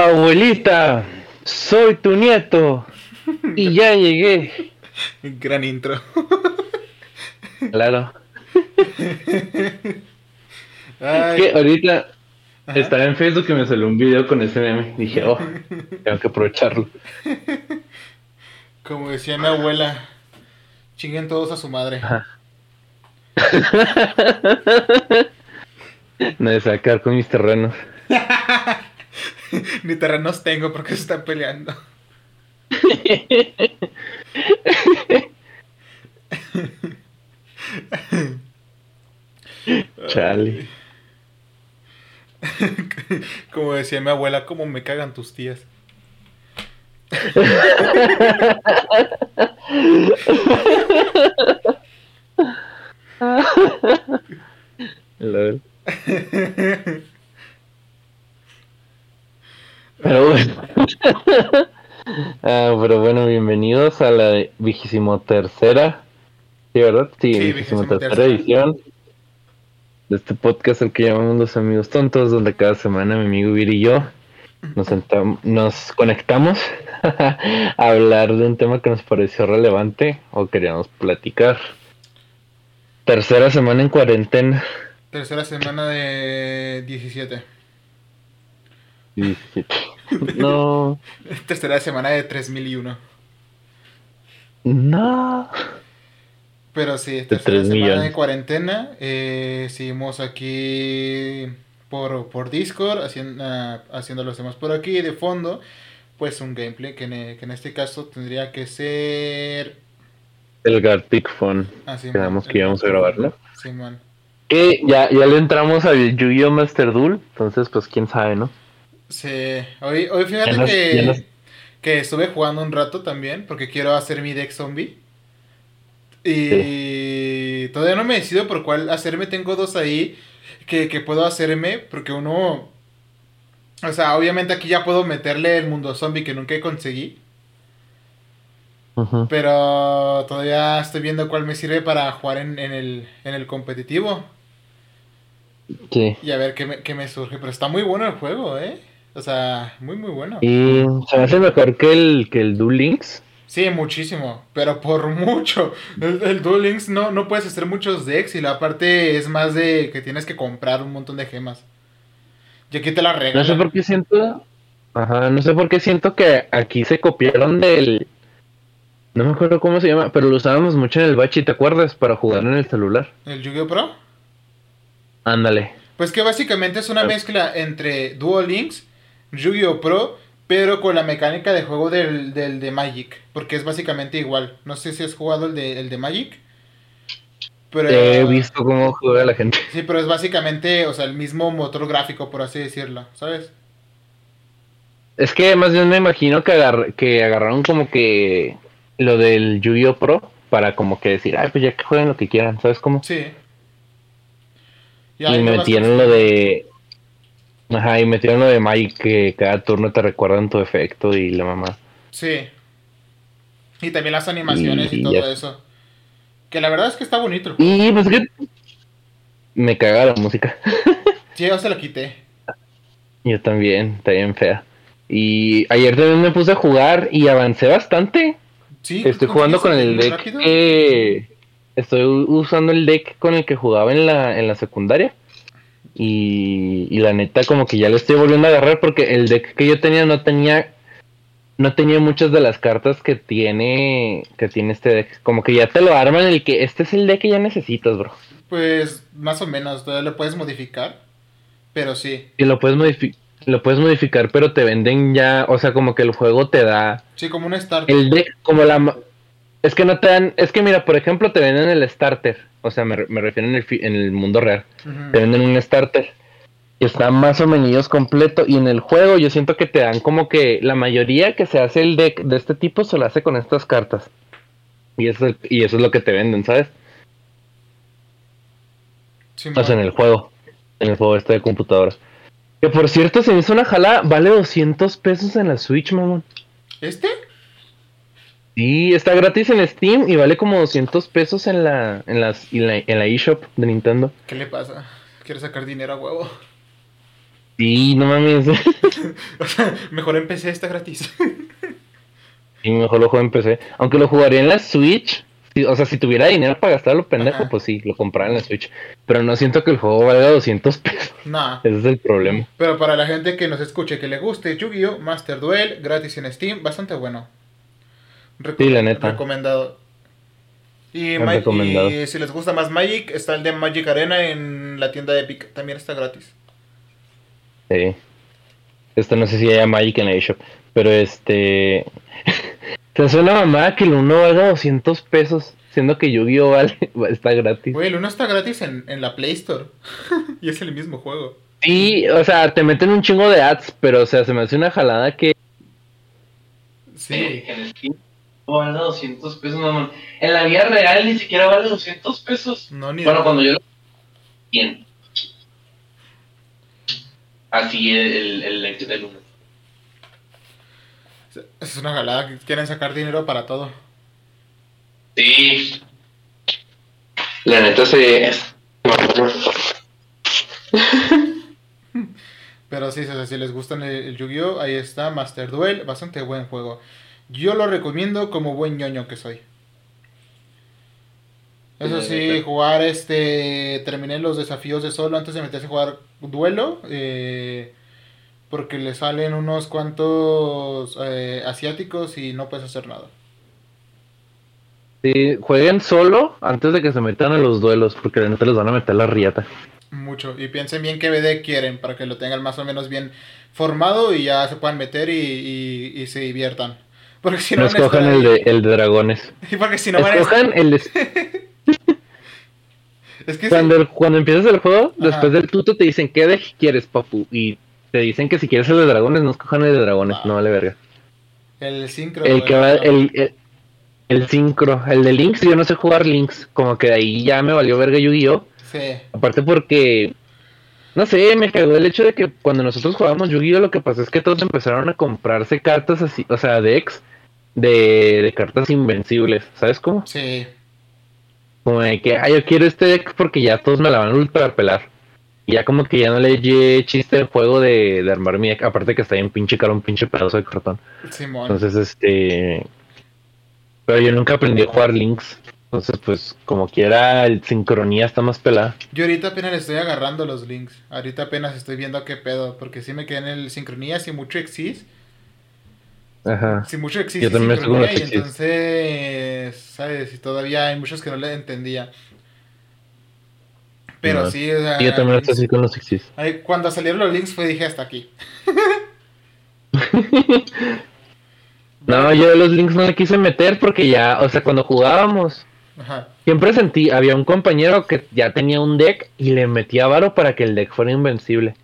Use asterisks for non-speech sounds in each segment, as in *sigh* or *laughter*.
Abuelita, soy tu nieto y ya llegué. Gran intro. Claro. Ay, Que ahorita Ajá. estaba en Facebook y me salió un video con ese meme. Dije, oh, tengo que aprovecharlo. como decía mi abuela, chinguen todos a su madre. Ajá. *laughs* No de sacar con mis terrenos. *laughs* *laughs* Ni terrenos tengo porque se están peleando. Chale. *laughs* Como decía mi abuela, como me cagan tus tías. *laughs* Lol. Pero bueno. *laughs* Ah, pero bueno, bienvenidos a la vigésimo tercera. ¿Sí, verdad? Sí, Sí, vigésimo tercera 23ª. edición de este podcast el que llamamos Los Amigos Tontos, donde cada semana mi amigo Vir y yo nos, nos conectamos *laughs* a hablar de un tema que nos pareció relevante o queríamos platicar. Tercera semana en cuarentena. Tercera semana de 17. 17. *laughs* No, Tercera semana de 3001. no. Pero sí, tres tercera semana millones. de cuarentena. Eh, seguimos aquí por, por Discord, haciendo, ah, haciendo los demás por aquí. De fondo, pues un gameplay que en, e- que en este caso tendría que ser. El Gartic Phone. Así, Quedamos que íbamos a grabarlo. Simón. Que ya, ya le entramos al Yu-Gi-Oh! Master Duel. Entonces, pues quién sabe, ¿no? Sí, hoy, hoy fíjate que, que estuve jugando un rato también, porque quiero hacer mi deck zombie. Y todavía no me decido por cuál hacerme, tengo dos ahí que, que puedo hacerme, porque uno... O sea, obviamente aquí ya puedo meterle el mundo zombie que nunca conseguí, pero todavía estoy viendo cuál me sirve para jugar en, en el, en el competitivo Sí. y a ver qué me, qué me surge. Pero está muy bueno el juego, ¿eh? O sea, muy muy bueno. Y se me hace mejor que el, que el Duel Links. Sí, muchísimo, pero por *laughs* mucho. El, el Duel Links no, no puedes hacer muchos decks y la parte es más de que tienes que comprar un montón de gemas. Y aquí te la No regalan. sé por qué siento. Ajá, no sé por qué siento que aquí se copiaron del. No me acuerdo cómo se llama, pero lo usábamos mucho en el bachi, ¿te acuerdas? Para jugar en el celular. ¿El Yu-Gi-Oh! Pro? Ándale. Pues que básicamente es una mezcla entre Duel Links, Yu-Gi-Oh! Pro, pero con la mecánica de juego del, del de Magic. Porque es básicamente igual. No sé si has jugado el de, el de Magic. Pero, He visto cómo juega la gente. Sí, pero es básicamente, o sea, el mismo motor gráfico, por así decirlo, ¿sabes? Es que más bien me imagino que, agar- que agarraron como que lo del Yu-Gi-Oh! Pro para como que decir, ay, pues ya que jueguen lo que quieran, ¿sabes cómo? Sí. Y hay nuevas metieron lo de... Ajá, y metieron lo de Magic que cada turno te recuerdan tu efecto y la mamá. Sí. Y también las animaciones y, Y todo ya. eso. Que la verdad es que está bonito. Y pues que... Me caga la música. *laughs* Sí, yo se lo quité. Yo también, está bien fea. Y ayer también me puse a jugar y avancé bastante. Sí, Estoy jugando con el deck. Estoy usando el deck con el que jugaba en la, en la secundaria. Y, y la neta como que ya le estoy volviendo a agarrar porque el deck que yo tenía no tenía... No tenía muchas de las cartas que tiene que tiene este deck. Como que ya te lo arman el que este es el deck que ya necesitas, bro. Pues más o menos, todavía lo puedes modificar. Pero sí. Y lo puedes modificar, lo puedes modificar, pero te venden ya, o sea, como que el juego te da Sí, como un start. el deck como la es que no te dan, es que mira, por ejemplo, te venden el starter, o sea, me, me refiero en el, fi- en el mundo real, Ujú. te venden un starter y está más o menos completo y en el juego yo siento que te dan como que la mayoría que se hace el deck de este tipo se lo hace con estas cartas. Y eso, es- y eso es lo que te venden, ¿sabes? Sí, O sea, en el juego. En el juego este de computadora. Que por cierto, se me hizo una jala, vale 200 pesos en la Switch, mamón. ¿Este? Sí, está gratis en Steam y vale como 200 pesos en la en las en la, en la eShop de Nintendo. ¿Qué le pasa? ¿Quiere sacar dinero a huevo? Sí, no mames. *laughs* o sea, mejor en PC está gratis. y mejor lo juego en PC. Aunque lo jugaría en la Switch. o sea, si tuviera dinero para gastarlo pendejo, pues sí, lo comprara en la Switch. Pero no siento que el juego valga 200 pesos. No. Ese es el problema. Pero para la gente que nos escuche, que le guste Yu-Gi-Oh! Master Duel, gratis en Steam, bastante bueno. Sí, la neta. Recomendado. Y, y, si les gusta más Magic, está el de Magic Arena en la tienda de Epic. También está gratis. Sí. Esto no sé si haya Magic en la eShop. Pero este. *laughs* Se hace una mamada que el uno valga 200 pesos. Siendo que Yu-Gi-Oh! Vale, *laughs* está gratis. Güey, el uno está gratis en, en la Play Store. *laughs* y es el mismo juego. Sí, o sea, te meten un chingo de ads. Pero, o sea, se me hace una jalada que. Sí. Vale 200 pesos, mamá. En la vida real ni siquiera vale 200 pesos. No, ni Bueno, cuando yo lo. Bien. Así el, el, el del lunes. Es una jalada que quieren sacar dinero para todo. Sí. La neta se. Pero sí, si les gustan el, Yu-Gi-Oh! Ahí está Master Duel, bastante buen juego. Yo lo recomiendo como buen ñoño que soy. Eso sí, jugar este. Terminé los desafíos de solo antes de meterse a jugar duelo. Eh, porque le salen unos cuantos eh, asiáticos y no puedes hacer nada. Sí, jueguen solo antes de que se metan a los duelos, porque de les van a meter la riata. Mucho, y piensen bien qué BD quieren para que lo tengan más o menos bien formado y ya se puedan meter y, se diviertan. Porque si no, no escojan el de, el de dragones. Y *laughs* porque si no escojan el de... *laughs* es que cuando, cuando empiezas el juego, después del tuto te dicen qué deck quieres, papu, y te dicen que si quieres el de dragones, no escojan el de dragones, no vale verga. El sincro. El que va, el, el, sincro, el de Links, yo no sé jugar Links, como que de ahí ya me valió verga Yu-Gi-Oh! Sí. Aparte porque, no sé, me cagó el hecho de que cuando nosotros jugábamos Yu-Gi-Oh! lo que pasó es que todos empezaron a comprarse cartas así, o sea, decks de, de cartas invencibles, ¿sabes cómo? Sí. Como de que, ah, yo quiero este deck porque ya todos me la van a ultra pelar. Y ya como que ya no le eché chiste el juego de, de armar mi deck, aparte que está bien pinche caro un pinche pedazo de cartón. Entonces, este... Pero yo nunca aprendí a jugar Links. Entonces, pues, como quiera, el sincronía está más pelada. Yo ahorita apenas le estoy agarrando los links. Ahorita apenas estoy viendo qué pedo. Porque si me quedé en el sincronía sin mucho exis. Ajá. Sin mucho exis. Yo también entonces, ¿sabes? Y todavía hay muchos que no le entendía. Pero sí, Yo también estoy así con los exis. Cuando salieron los links fue dije hasta aquí. *laughs* no, yo los links no le quise meter porque ya, o sea, cuando jugábamos, siempre sentí, había un compañero que ya tenía un deck y le metía varo para que el deck fuera invencible.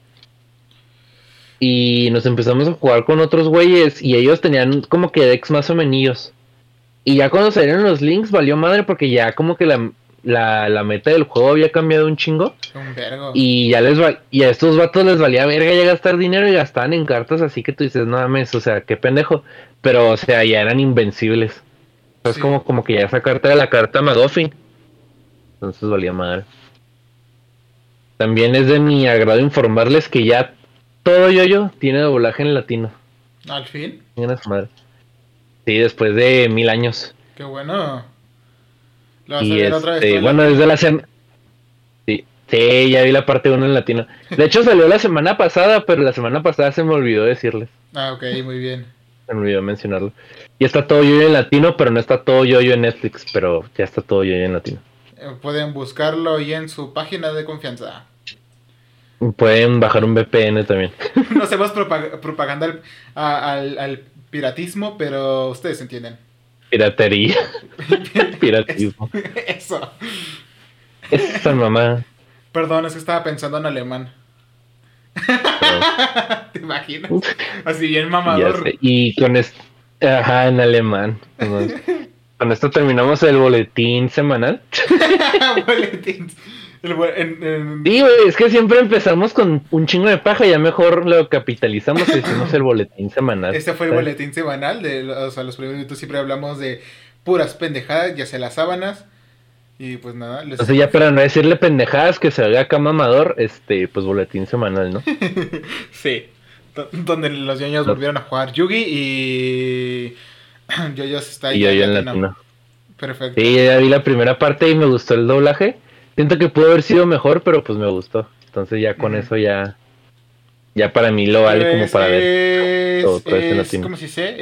Y nos empezamos a jugar con otros güeyes y ellos tenían como que decks más o menos. Y ya cuando salieron los links valió madre porque ya como que la, la, la meta del juego había cambiado un chingo. Un vergo. Y ya les va, y a estos vatos les valía verga ya gastar dinero y gastaban en cartas así que tú dices, no mames, o sea, qué pendejo. Pero, o sea, ya eran invencibles. Es como, como que ya esa carta era la carta Magoffin. Entonces valía madre. También es de mi agrado informarles que ya todo yo-yo tiene doblaje en latino. ¿Al fin? madre. Sí, después de mil años. Qué bueno y este, bueno, desde la semana. Sí, sí, ya vi la parte 1 en latino. De hecho, salió la semana pasada, pero la semana pasada se me olvidó decirles. Ah, ok, muy bien. Se me olvidó mencionarlo. Y está todo yo en latino, pero no está todo yo en Netflix, pero ya está todo yo en latino. Eh, pueden buscarlo y en su página de confianza. Pueden bajar un VPN también. *laughs* no hacemos propaganda al, al piratismo, pero ustedes entienden. Piratería. *laughs* Piratismo. Eso. Esa mamá. Perdón, es que estaba pensando en alemán. *laughs* ¿Te imaginas? Así bien mamador. Y con esto. Ajá, en alemán. Con esto terminamos el boletín semanal. boletín. Sí, es que siempre empezamos con un chingo de paja y ya mejor lo capitalizamos y hicimos el boletín semanal. Este fue el boletín semanal, de, o sea, los primeros minutos siempre hablamos de puras pendejadas, ya sea las sábanas. Y pues nada. Les... O sea, ya para no decirle pendejadas que se vea acá mamador, este, pues boletín semanal, ¿no? *laughs* sí. donde los ñoños volvieron a jugar Yugi y *clears throat* Yoyos está ahí. Y yo en latino. Perfecto. Sí, ya vi la primera parte y me gustó el doblaje. Siento que pudo haber sido mejor, pero pues me gustó. Entonces ya con eso ya ya para mí lo vale como para ver todo, todo es, latino. ¿Cómo se dice?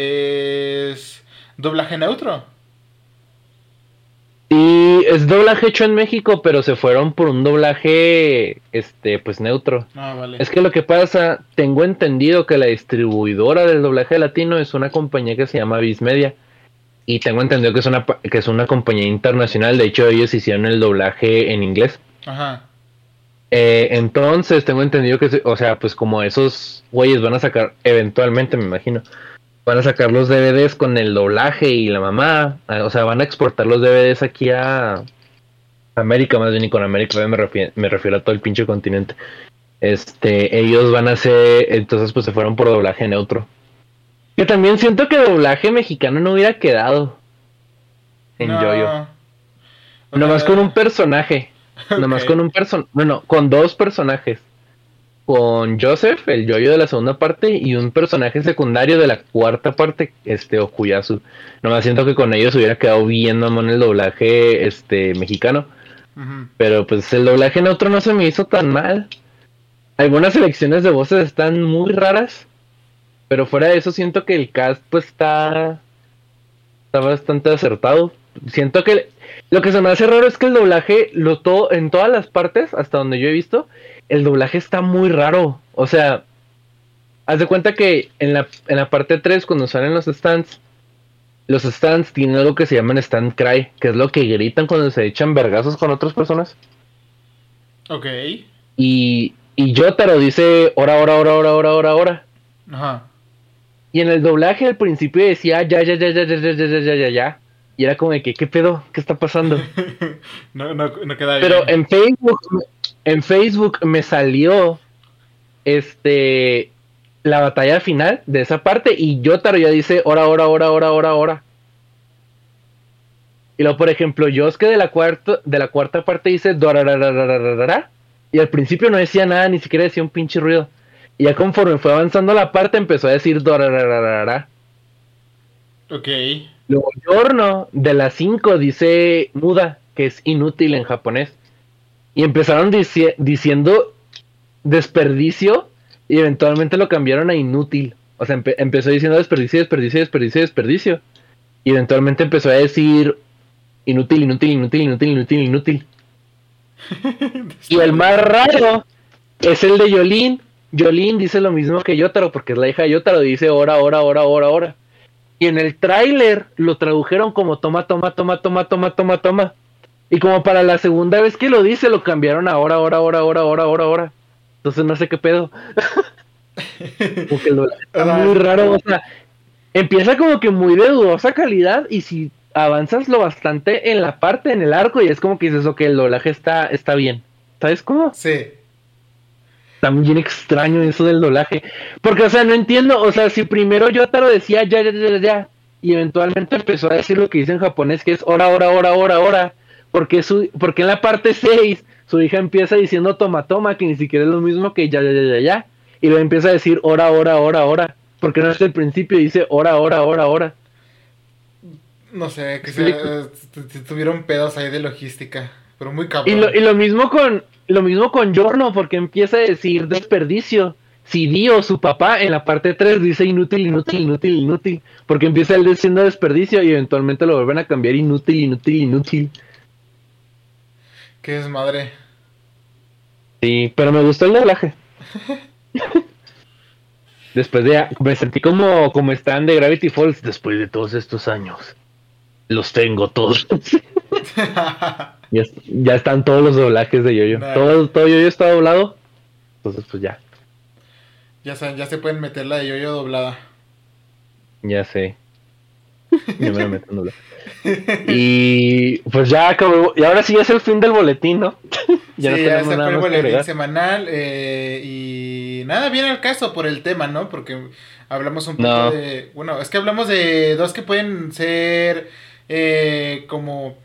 Es doblaje neutro. Y es doblaje hecho en México, pero se fueron por un doblaje, este, pues neutro. Ah, vale. Es que lo que pasa, tengo entendido que la distribuidora del doblaje latino es una compañía que se llama Media Y tengo entendido que es una que es una compañía internacional. De hecho, ellos hicieron el doblaje en inglés. Ajá. Eh, entonces tengo entendido que, o sea, pues como esos güeyes van a sacar eventualmente, me imagino, van a sacar los DVDs con el doblaje y la mamá, ah, o sea, van a exportar los DVDs aquí a América, más bien y con América me refiero, me refiero a todo el pinche continente. Este, ellos van a hacer, entonces pues se fueron por doblaje neutro. Que también siento que doblaje mexicano no hubiera quedado en no. Yoyo. Nomás con un personaje. *laughs* Nomás con un personaje. Bueno, con dos personajes con Joseph, el yoyo de la segunda parte, y un personaje secundario de la cuarta parte, este Okuyasu. me siento que con ellos hubiera quedado bien en el doblaje este mexicano. Pero pues el doblaje en otro no se me hizo tan mal. Algunas selecciones de voces están muy raras. Pero fuera de eso siento que el cast pues está. Está bastante acertado. Siento que lo que se me hace raro es que el doblaje, lo todo, en todas las partes, hasta donde yo he visto, el doblaje está muy raro. O sea, haz de cuenta que en la, en la parte 3, cuando salen los stands, los stands tienen algo que se llaman stand cry, que es lo que gritan cuando se echan vergazos con otras personas. Ok. Y, y Yotaro dice hora, hora, hora, hora, hora, hora, hora. Ajá. Y en el doblaje al principio decía ya, ya, ya, ya, ya, ya, ya, ya, ya, ya. Y era como de que, ¿qué pedo? ¿Qué está pasando? *laughs* no, no, no queda Pero en Facebook, en Facebook me salió este la batalla final de esa parte y Yotaro ya dice hora, hora, hora, hora, hora, hora. Y luego, por ejemplo, Yosuke de la cuarta, de la cuarta parte dice y al principio no decía nada, ni siquiera decía un pinche ruido. Y ya conforme fue avanzando la parte empezó a decir Ok. Luego Giorno de las 5 dice muda, que es inútil en japonés. Y empezaron diciendo desperdicio y eventualmente lo cambiaron a inútil. O sea, empezó diciendo desperdicio, desperdicio, desperdicio, desperdicio. Y eventualmente empezó a decir inútil, inútil, inútil, inútil, inútil, inútil. *laughs* y el más raro es el de Yolín. Yolín dice lo mismo que Yotaro, porque es la hija de Yotaro, dice hora, hora, hora, hora, hora. Y en el tráiler lo tradujeron como toma, toma, toma, toma, toma, toma, toma. Y como para la segunda vez que lo dice, lo cambiaron a ahora, ahora, ahora, ahora, ahora, ahora, ahora. Entonces no sé qué pedo. *laughs* Porque lo, está muy raro. O sea, empieza como que muy de dudosa calidad. Y si avanzas lo bastante en la parte, en el arco, y es como que dices, ok, el doblaje está, está bien. ¿Sabes cómo? Sí. También extraño eso del doblaje. Porque, o sea, no entiendo. O sea, si primero yo te lo decía ya, ya, ya, ya. Y eventualmente empezó a decir lo que dice en japonés, que es hora, hora, hora, hora, hora porque, su, porque en la parte 6 su hija empieza diciendo toma, toma, que ni siquiera es lo mismo que ya, ya, ya, ya, ya. Y luego empieza a decir hora, hora, hora, hora. Porque no es el principio dice hora, hora, hora, hora. No sé, que se, tuvieron pedos ahí de logística. Pero muy cabrón. Y lo, y lo mismo con lo mismo con Giorno, porque empieza a decir desperdicio. Si Dio, su papá, en la parte 3 dice inútil, inútil, inútil, inútil. Porque empieza él diciendo desperdicio y eventualmente lo vuelven a cambiar inútil, inútil, inútil. Qué madre. Sí, pero me gustó el doblaje. *laughs* después de. Me sentí como, como están de Gravity Falls después de todos estos años. Los tengo todos. *laughs* ya, están todos los doblajes de Yoyo. -Yo. Todo, todo Yoyo está doblado. Entonces, pues ya. Ya, ya se pueden meter la de Yoyo doblada. Ya sé. *laughs* Ya me meto doblada. Y pues ya acabó. Y ahora sí es el fin del boletín, ¿no? *laughs* ya sí, ya se fue el boletín semanal. Eh, y nada, viene al caso por el tema, ¿no? Porque hablamos un poco de. Bueno, es que hablamos de dos que pueden ser eh, como.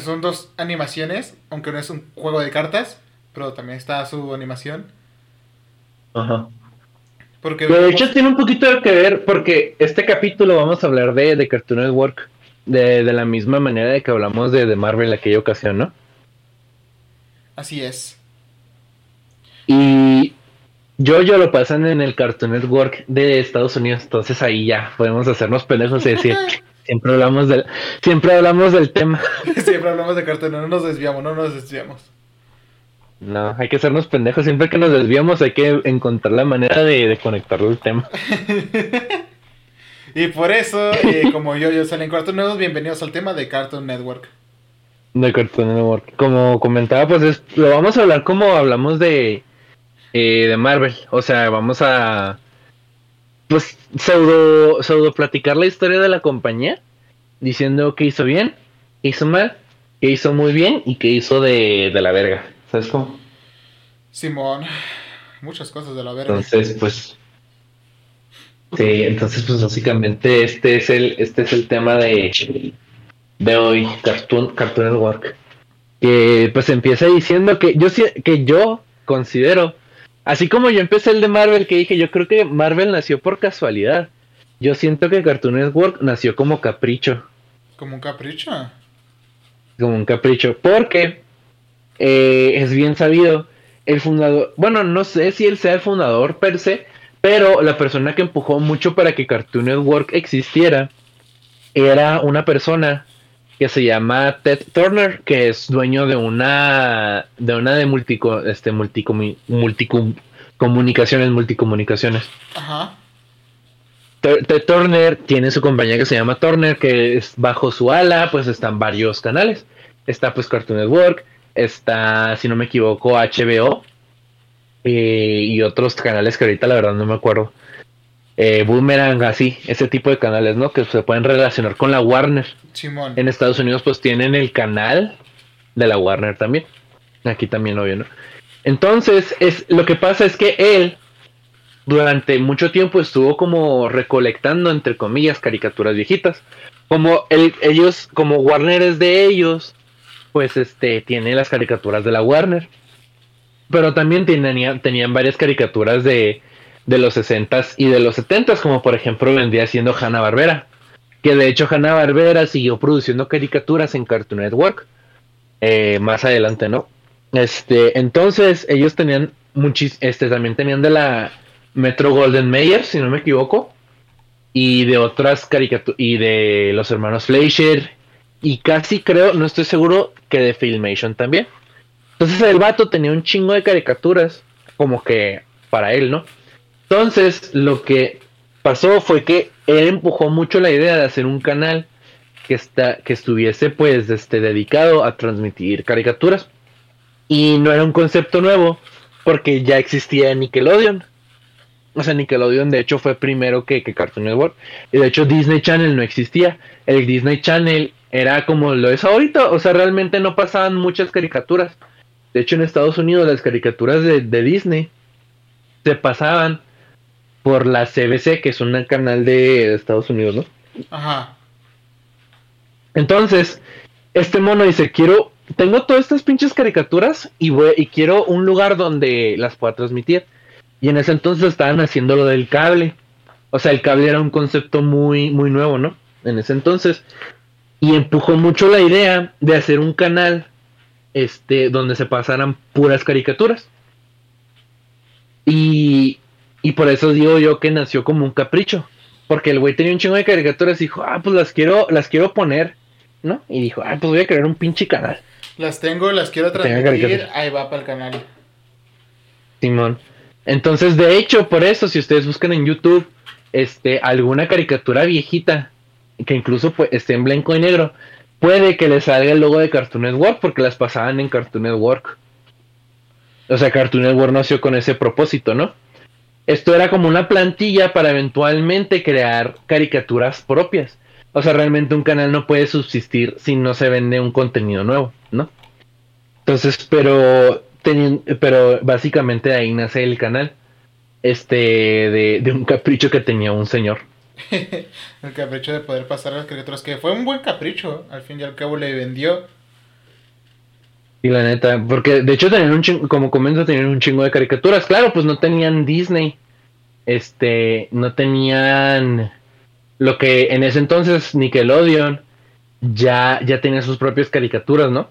Son dos animaciones, aunque no es un juego de cartas, pero también está su animación. Ajá. Porque De hecho, tiene un poquito que ver porque este capítulo vamos a hablar de, de Cartoon Network de, de la misma manera de que hablamos de, de Marvel en aquella ocasión, ¿no? Así es. Y yo, yo lo pasan en el Cartoon Network de Estados Unidos, entonces ahí ya podemos hacernos pendejos y decir, *laughs* siempre hablamos del, siempre hablamos del tema. *laughs* Siempre hablamos de cartón, no nos desviamos, no nos desviamos. No, hay que hacernos pendejos, siempre que nos desviamos hay que encontrar la manera de, de conectarlo al tema. *laughs* Y por eso, eh, *laughs* como yo, yo salí en Cartoon Network, bienvenidos al tema de Cartoon Network. De Cartoon Network. Como comentaba, pues es- lo vamos a hablar como hablamos de, eh, de Marvel. O sea, vamos a pues pseudo, pseudo platicar la historia de la compañía, diciendo qué hizo bien, qué hizo mal, qué hizo muy bien y qué hizo de, de la verga. ¿Sabes cómo? Simón, muchas cosas de la verga. Entonces, pues. Sí, entonces, pues básicamente este es el, este es el tema de, de hoy, Cartoon, Cartoon Network. Que pues empieza diciendo que yo que yo considero, así como yo empecé el de Marvel, que dije, yo creo que Marvel nació por casualidad. Yo siento que Cartoon Network nació como capricho. Como un capricho. como un capricho, porque eh, es bien sabido, el fundador, bueno, no sé si él sea el fundador per se, pero la persona que empujó mucho para que Cartoon Network existiera era una persona que se llama Ted Turner, que es dueño de una de una de multico, este multicom- comunicaciones, multicomunicaciones. Ajá. Ted Turner tiene su compañía que se llama Turner, que es bajo su ala, pues están varios canales. Está pues Cartoon Network, está, si no me equivoco, HBO eh, y otros canales que ahorita la verdad no me acuerdo. Eh, Boomerang, así, ese tipo de canales, ¿no? Que se pueden relacionar con la Warner. Simón. En Estados Unidos pues tienen el canal de la Warner también. Aquí también obvio, ¿no? Entonces, es, lo que pasa es que él durante mucho tiempo estuvo como recolectando, entre comillas, caricaturas viejitas. Como él- ellos, como Warner es de ellos, pues este, tiene las caricaturas de la Warner. Pero también tenían, tenían varias caricaturas de, de los 60s y de los 70s, como por ejemplo vendría siendo Hanna Barbera. Que de hecho Hanna Barbera siguió produciendo caricaturas en Cartoon Network. eh, más adelante, ¿no? Este, entonces ellos tenían muchis, este, también tenían de la Metro Golden Mayer, si no me equivoco, y de otras caricaturas, y de los hermanos Fleischer, y casi creo, no estoy seguro, que de Filmation también. Entonces el vato tenía un chingo de caricaturas, como que para él, ¿no? Entonces lo que pasó fue que él empujó mucho la idea de hacer un canal que, está, que estuviese pues este, dedicado a transmitir caricaturas. Y no era un concepto nuevo, porque ya existía Nickelodeon. O sea, Nickelodeon de hecho fue primero que, Cartoon Network. Y de hecho Disney Channel no existía. El Disney Channel era como lo es ahorita. O sea, realmente no pasaban muchas caricaturas. De hecho, en Estados Unidos las caricaturas de, de Disney se pasaban por la CBC, que es un canal de Estados Unidos, ¿no? Ajá. Entonces, este mono dice, quiero, tengo todas estas pinches caricaturas y, voy, y quiero un lugar donde las pueda transmitir. Y en ese entonces estaban haciendo lo del cable. O sea, el cable era un concepto muy, muy nuevo, ¿no? En ese entonces. Y empujó mucho la idea de hacer un canal este, donde se pasaran puras caricaturas. Y, y por eso digo yo que nació como un capricho. Porque el güey tenía un chingo de caricaturas y dijo, ah, pues las quiero, las quiero poner, ¿no? Y dijo, ah, pues voy a crear un pinche canal. Las tengo, las quiero transmitir. Ahí va para el canal. Simón. Entonces, de hecho, por eso, si ustedes buscan en YouTube, este, alguna caricatura viejita, que incluso pues, esté en blanco y negro, puede que le salga el logo de Cartoon Network porque las pasaban en Cartoon Network. O sea, Cartoon Network nació con ese propósito, ¿no? Esto era como una plantilla para eventualmente crear caricaturas propias. O sea, realmente un canal no puede subsistir si no se vende un contenido nuevo, ¿no? Entonces, pero pero básicamente ahí nace el canal. Este, de, de un capricho que tenía un señor. *laughs* el capricho de poder pasar las caricaturas. Que fue un buen capricho. Al fin y al cabo le vendió. Y la neta, porque de hecho tenían un chingo, como comento, tenían un chingo de caricaturas. Claro, pues no tenían Disney. este, no tenían lo que en ese entonces Nickelodeon ya, ya tenía sus propias caricaturas, ¿no?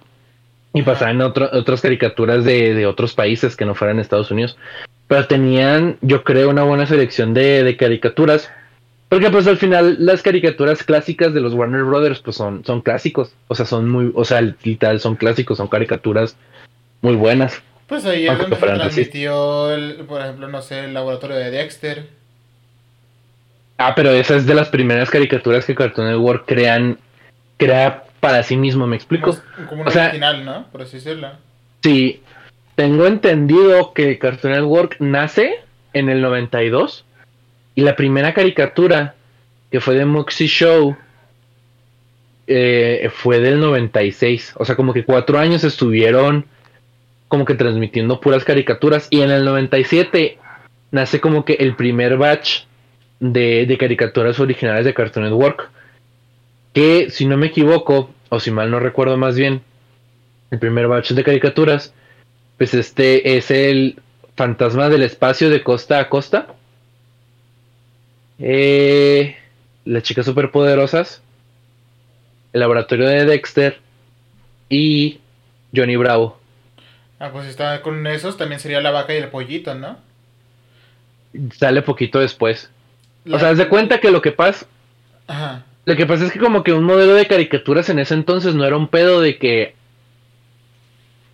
Y pasaban otras caricaturas de, de, otros países que no fueran Estados Unidos. Pero tenían, yo creo, una buena selección de, de, caricaturas. Porque pues al final las caricaturas clásicas de los Warner Brothers pues son, son clásicos. O sea, son muy, o sea, literal son clásicos, son caricaturas muy buenas. Pues ahí es donde se transmitió, el, por ejemplo, no sé, el laboratorio de Dexter. Ah, pero esa es de las primeras caricaturas que Cartoon Network crean, crea para sí mismo, ¿me explico? Como, una original, ¿no? Por así decirlo. Sí, tengo entendido que Cartoon Network nace en el 92 y la primera caricatura que fue de Moxie Show eh, fue del 96. O sea, como que cuatro años estuvieron como que transmitiendo puras caricaturas. Y en el 97 nace como que el primer batch de, caricaturas originales de Cartoon Network. Que si no me equivoco, o si mal no recuerdo más bien, el primer batch de caricaturas, pues este es el fantasma del espacio de costa a costa. Eh, las chicas superpoderosas. El laboratorio de Dexter. Y Johnny Bravo. Ah, pues está con esos también sería la vaca y el pollito, ¿no? Sale poquito después. O sea, haz de cuenta que lo que pasa. Ajá. Lo que pasa es que como que un modelo de caricaturas en ese entonces no era un pedo de que.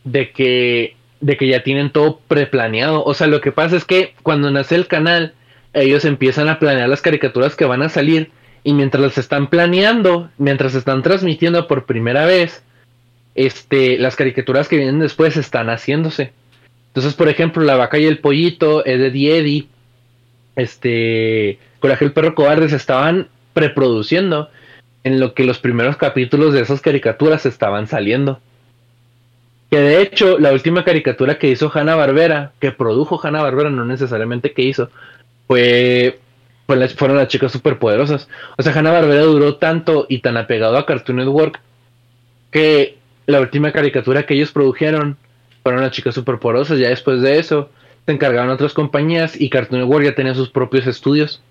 de que. de que ya tienen todo preplaneado. O sea, lo que pasa es que cuando nace el canal, ellos empiezan a planear las caricaturas que van a salir. Y mientras las están planeando, mientras están transmitiendo por primera vez, este, las caricaturas que vienen después están haciéndose. Entonces, por ejemplo, La Vaca y el Pollito, Eddie Eddie, este, Coraje el Perro Cobarde se estaban preproduciendo en lo que los primeros capítulos de esas caricaturas estaban saliendo. Que de hecho, la última caricatura que hizo Hanna Barbera, que produjo Hanna Barbera, no necesariamente que hizo, fue, fueron las chicas superpoderosas. O sea, Hanna Barbera duró tanto y tan apegado a Cartoon Network que la última caricatura que ellos produjeron fueron las chicas superporosas. Ya después de eso, se encargaron otras compañías y Cartoon Network ya tenía sus propios estudios.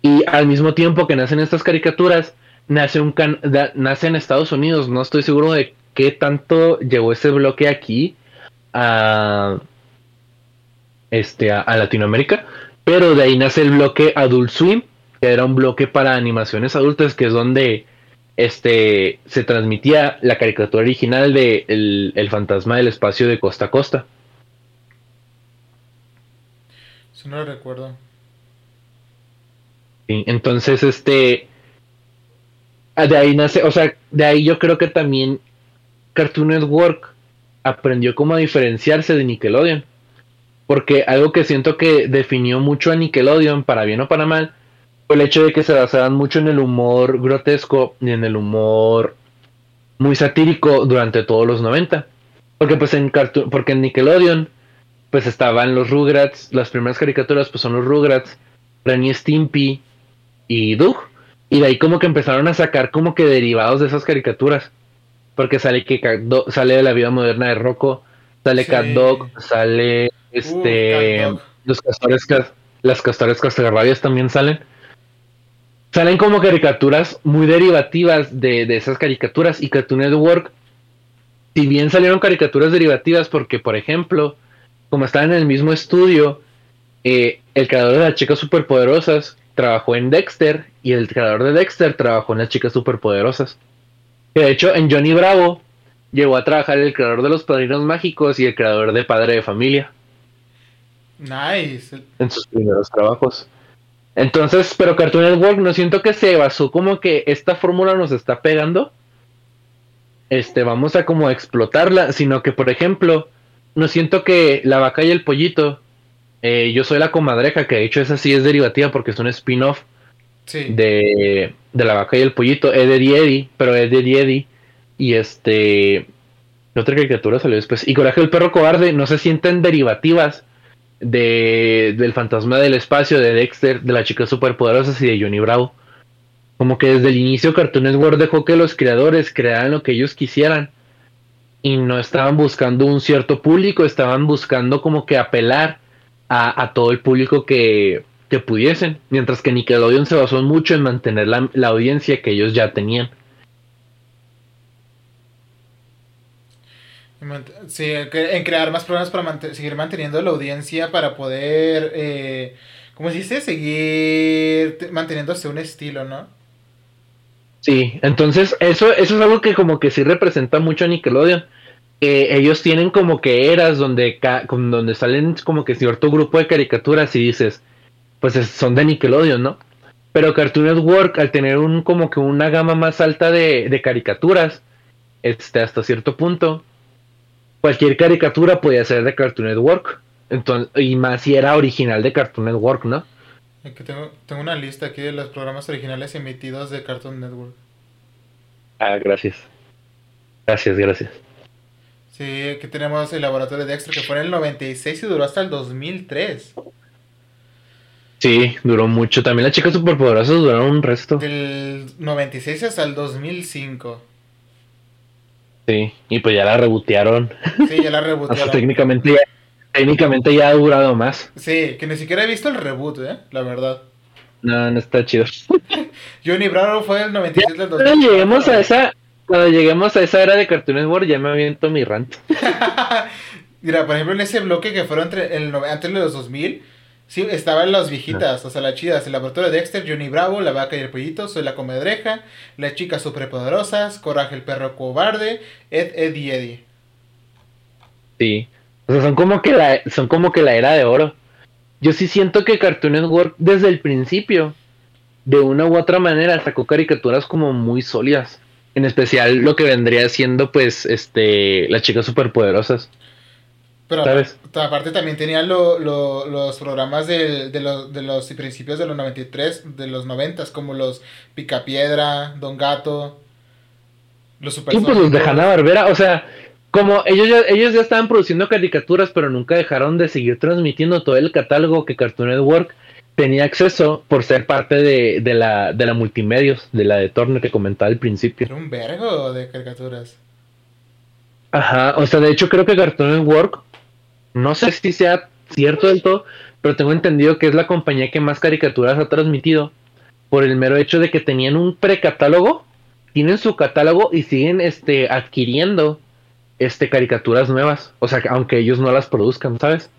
Y al mismo tiempo que nacen estas caricaturas, nace, un en Estados Unidos. No estoy seguro de qué tanto llegó ese bloque aquí a, este, a Latinoamérica. Pero de ahí nace el bloque Adult Swim, que era un bloque para animaciones adultas, que es donde este, se transmitía la caricatura original de el, fantasma del espacio de costa a costa. Eso no lo recuerdo. entonces, este, de ahí nace, o sea, de ahí yo creo que también Cartoon Network aprendió cómo a diferenciarse de Nickelodeon. Porque algo que siento que definió mucho a Nickelodeon, para bien o para mal, el hecho de que se basaban mucho en el humor grotesco y en el humor muy satírico durante todos los 90. Porque pues en porque en Nickelodeon pues estaban los Rugrats, las primeras caricaturas pues son los Rugrats, Ren Stimpy y Doug. Y de ahí como que empezaron a sacar como que derivados de esas caricaturas. Porque sale que sale de la vida moderna de Rocco, sale Cat Dog, sale este los castores las castores cascarrabias también salen. Salen como caricaturas muy derivativas de, esas caricaturas y Cartoon Network, si bien salieron caricaturas derivativas porque, por ejemplo, como estaban en el mismo estudio, eh, el creador de las chicas superpoderosas trabajó en Dexter y el creador de Dexter trabajó en las chicas superpoderosas. Que de hecho en Johnny Bravo llegó a trabajar el creador de los padrinos mágicos y el creador de Padre de Familia. Nice. En sus primeros trabajos. Entonces, pero Cartoon Network no siento que se basó como que esta fórmula nos está pegando. Este, vamos a como explotarla, sino que, por ejemplo, no siento que la vaca y el pollito, eh, yo soy la comadreja, que de hecho esa sí es derivativa porque es un spin-off de, de, la vaca y el pollito, es de Eddie, pero es de Eddie. Y este, otra caricatura salió después. Y Coraje el perro cobarde no se sienten derivativas de, del fantasma del espacio, de Dexter, de las chicas superpoderosas y de Johnny Bravo. Como que desde el inicio Cartoon Network dejó que los creadores crearan lo que ellos quisieran. Y no estaban buscando un cierto público, estaban buscando como que apelar a, a todo el público que, que pudiesen, mientras que Nickelodeon se basó mucho en mantener la, la audiencia que ellos ya tenían. Sí, en crear más programas para seguir manteniendo la audiencia, para poder, eh, ¿cómo se dice? Seguir manteniéndose un estilo, ¿no? Sí, entonces eso, eso es algo que como que sí representa mucho a Nickelodeon. ellos tienen como que eras donde, donde salen como que cierto grupo de caricaturas y dices, pues son de Nickelodeon, ¿no? Pero Cartoon Network, al tener un como que una gama más alta de, de caricaturas, este, hasta cierto punto, cualquier caricatura podía ser de Cartoon Network. Entonces, y más si era original de Cartoon Network, ¿no? tengo, tengo una lista aquí de los programas originales emitidos de Cartoon Network. Ah, gracias. Gracias, gracias. Sí, aquí tenemos el laboratorio de Extra que fue en el 96 y duró hasta el 2003. Sí, duró mucho. También las chicas superpoderosas duraron un resto. Del 96 hasta el 2005. Sí, y pues ya la rebotearon. Sí, ya la rebotearon. *laughs* técnicamente, ya, técnicamente ya ha durado más. Sí, que ni siquiera he visto el reboot, ¿eh? La verdad. No, no está chido. *laughs* Johnny Bravo fue el 96 del 2000. Cuando lleguemos a esa, cuando lleguemos a esa era de Cartoon Network ya me aviento mi rant. *laughs* Mira, por ejemplo, en ese bloque que fueron entre el, antes de los 2000, Sí, estaban las viejitas, o sea, las chidas. El laboratorio de Dexter, Johnny Bravo, La Vaca y el Pollito, Soy la Comedreja, Las Chicas Superpoderosas, Coraje el Perro Cobarde, Ed, Ed y Eddie. Sí, o sea, son como que la, son como que la era de oro. Yo sí siento que Cartoon Network desde el principio, de una u otra manera, sacó caricaturas como muy sólidas. En especial lo que vendría siendo, pues, este, las chicas superpoderosas. Pero aparte, también tenía los programas de, los, de los principios de los 93, de los 90, como los Picapiedra, Don Gato, los Super pues los de Hanna Barbera, o sea, como ellos ya, ellos ya estaban produciendo caricaturas, pero nunca dejaron de seguir transmitiendo todo el catálogo que Cartoon Network tenía acceso por ser parte de, de la, de la multimedios, de la de Turner que comentaba al principio. Era un vergo de caricaturas. Ajá, o sea, de hecho creo que Cartoon Network no sé si sea cierto del todo, pero tengo entendido que es la compañía que más caricaturas ha transmitido por el mero hecho de que tenían un precatálogo, tienen su catálogo y siguen este adquiriendo este caricaturas nuevas, o sea, aunque ellos no las produzcan, ¿sabes?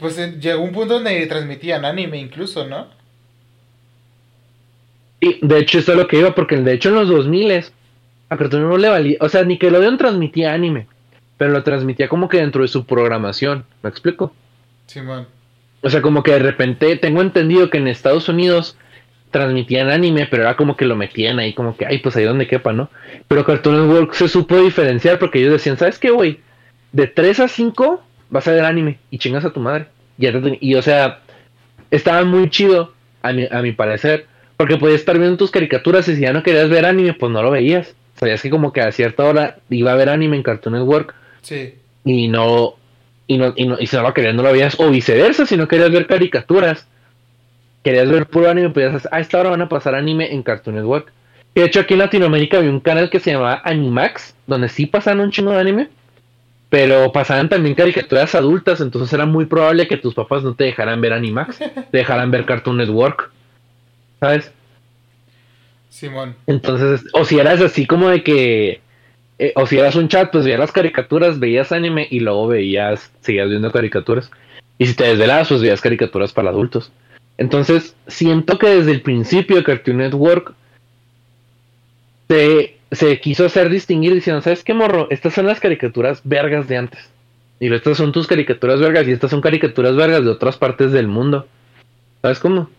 Pues eh, llegó un punto donde transmitían anime incluso, ¿no? Y de hecho eso es lo que iba, porque de hecho en los 2000 a Cartoon no le valía, o sea, Nickelodeon transmitía anime, pero lo transmitía como que dentro de su programación, ¿me explico? Sí, man. O sea, como que de repente tengo entendido que en Estados Unidos transmitían anime, pero era como que lo metían ahí, como que, ay, pues ahí donde quepa, ¿no? Pero Cartoon Network se supo diferenciar porque ellos decían, ¿sabes qué, güey? De 3 a 5 vas a ver anime y chingas a tu madre. Y, y o sea, estaba muy chido, a mi, a mi parecer, porque podías estar viendo tus caricaturas y si ya no querías ver anime, pues no lo veías. Sabías que como que a cierta hora iba a ver anime en Cartoon Network Sí. Y no, y no, y no, y si no lo querías, no lo veías, o viceversa, si no querías ver caricaturas, querías ver puro anime, pues a esta hora van a pasar anime en Cartoon Network. de hecho aquí en Latinoamérica había un canal que se llamaba Animax, donde sí pasaban un chingo de anime, pero pasaban también caricaturas adultas, entonces era muy probable que tus papás no te dejaran ver Animax, *laughs* te dejaran ver Cartoon Network, ¿sabes? Simón. Entonces, o si eras así como de que eh, o si eras un chat, pues veías las caricaturas, veías anime y luego veías, seguías viendo caricaturas. Y si te desvelabas, pues veías caricaturas para adultos. Entonces, siento que desde el principio Cartoon Network se, se quiso hacer distinguir diciendo, ¿sabes qué morro? Estas son las caricaturas vergas de antes. Y estas son tus caricaturas vergas y estas son caricaturas vergas de otras partes del mundo. ¿Sabes cómo?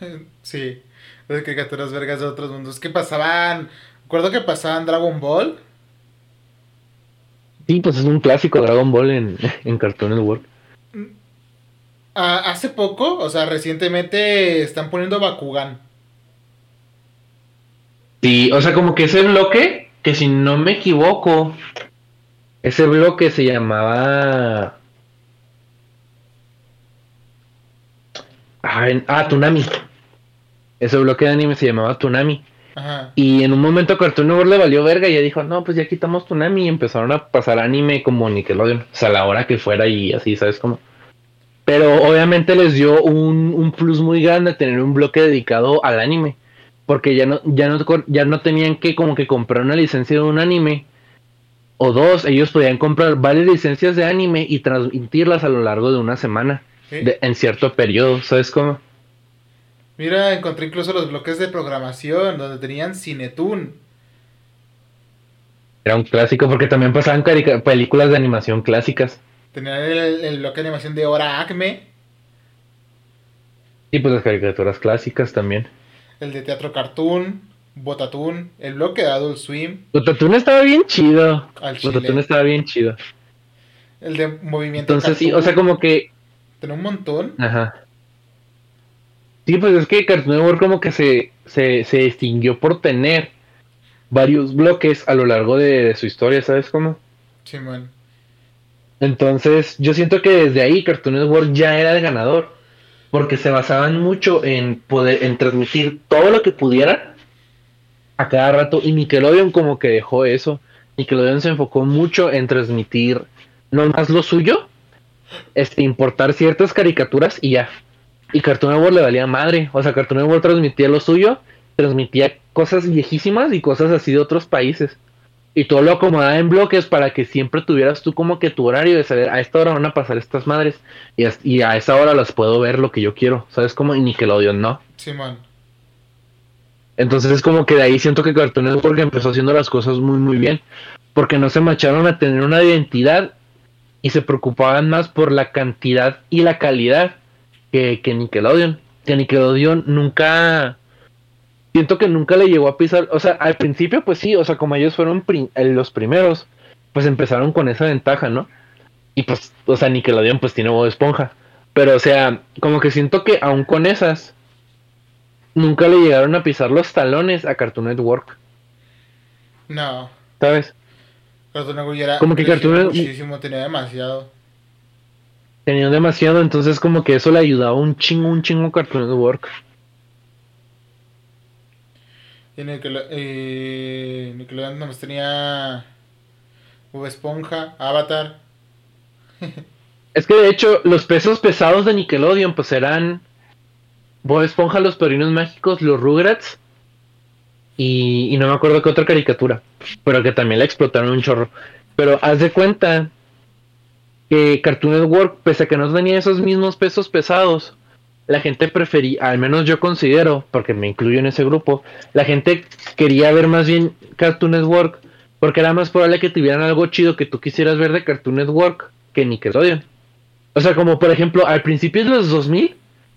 *laughs* Sí, las caricaturas vergas de otros mundos. ¿Qué pasaban Recuerdo que pasaban Dragon Ball. Sí, pues es un clásico Dragon Ball en, *laughs* en Cartoon Network. Ah, hace poco, o sea, recientemente están poniendo Bakugan. Sí, o sea, como que ese bloque, que si no me equivoco, ese bloque se llamaba... Ah, ah, Tunami. Ese bloque de anime se llamaba Tunami. Y en un momento Cartoon Network le valió verga y ya dijo, no, pues ya quitamos Tsunami y empezaron a pasar anime como Nickelodeon. O sea, a la hora que fuera y así, ¿sabes cómo? Pero obviamente les dio un, un plus muy grande tener un bloque dedicado al anime. Porque ya no, ya no, ya no tenían que como que comprar una licencia de un anime. O dos, ellos podían comprar varias licencias de anime y transmitirlas a lo largo de una semana. en cierto periodo, ¿sabes cómo? Mira, encontré incluso los bloques de programación donde tenían Cinetoon. Era un clásico porque también pasaban películas de animación clásicas. Tenían el, bloque de animación de Hora Acme. Y pues las caricaturas clásicas también. El de teatro cartoon, Botatún, el bloque de Adult Swim. Botatún estaba bien chido. Botatún estaba bien chido. El de movimiento. Entonces sí, o sea, como que. Tenía un montón. Ajá. Sí, pues es que Cartoon Network como que se, se, se distinguió por tener varios bloques a lo largo de, su historia, ¿sabes cómo? Sí, man. Entonces, yo siento que desde ahí Cartoon Network ya era el ganador, porque se basaban mucho en poder, en transmitir todo lo que pudiera a cada rato, y Nickelodeon como que dejó eso. Nickelodeon se enfocó mucho en transmitir no más lo suyo, este, importar ciertas caricaturas y ya. Y Cartoon Network le valía madre. O sea, Cartoon Network transmitía lo suyo, transmitía cosas viejísimas y cosas así de otros países. Y todo lo acomodaba en bloques para que siempre tuvieras tú como que tu horario de saber a esta hora van a pasar estas madres y a, esa hora las puedo ver lo que yo quiero. ¿Sabes cómo? Y Nickelodeon no. Sí, man. Entonces es como que de ahí siento que Cartoon Network empezó haciendo las cosas muy muy bien. Porque no se marcharon a tener una identidad y se preocupaban más por la cantidad y la calidad que, que Nickelodeon. Que Nickelodeon nunca. Siento que nunca le llegó a pisar. O sea, al principio, pues sí, o sea, como ellos fueron eh, los primeros, pues empezaron con esa ventaja, ¿no? Y pues, o sea, Nickelodeon pues tiene voz de esponja. Pero, o sea, como que siento que aún con esas, nunca le llegaron a pisar los talones a Cartoon Network. No. ¿Sabes? Cartoon Network era como que Cartoon Network muchísimo, tenía demasiado tenía demasiado, entonces como que eso le ayudaba un chingo, un chingo Cartoon Network. Y Nickelodeon, eh, Nickelodeon nomás tenía Bob Esponja, Avatar. *laughs* es que de hecho los pesos pesados de Nickelodeon pues eran Bob Esponja, Los Perinos Mágicos, Los Rugrats y, y no me acuerdo qué otra caricatura, pero que también la explotaron un chorro. Pero haz de cuenta que Cartoon Network, pese a que no tenía esos mismos pesos pesados, la gente prefería, al menos yo considero, porque me incluyo en ese grupo, la gente quería ver más bien Cartoon Network porque era más probable que tuvieran algo chido que tú quisieras ver de Cartoon Network que Nickelodeon. O sea, como por ejemplo, al principio de los 2000,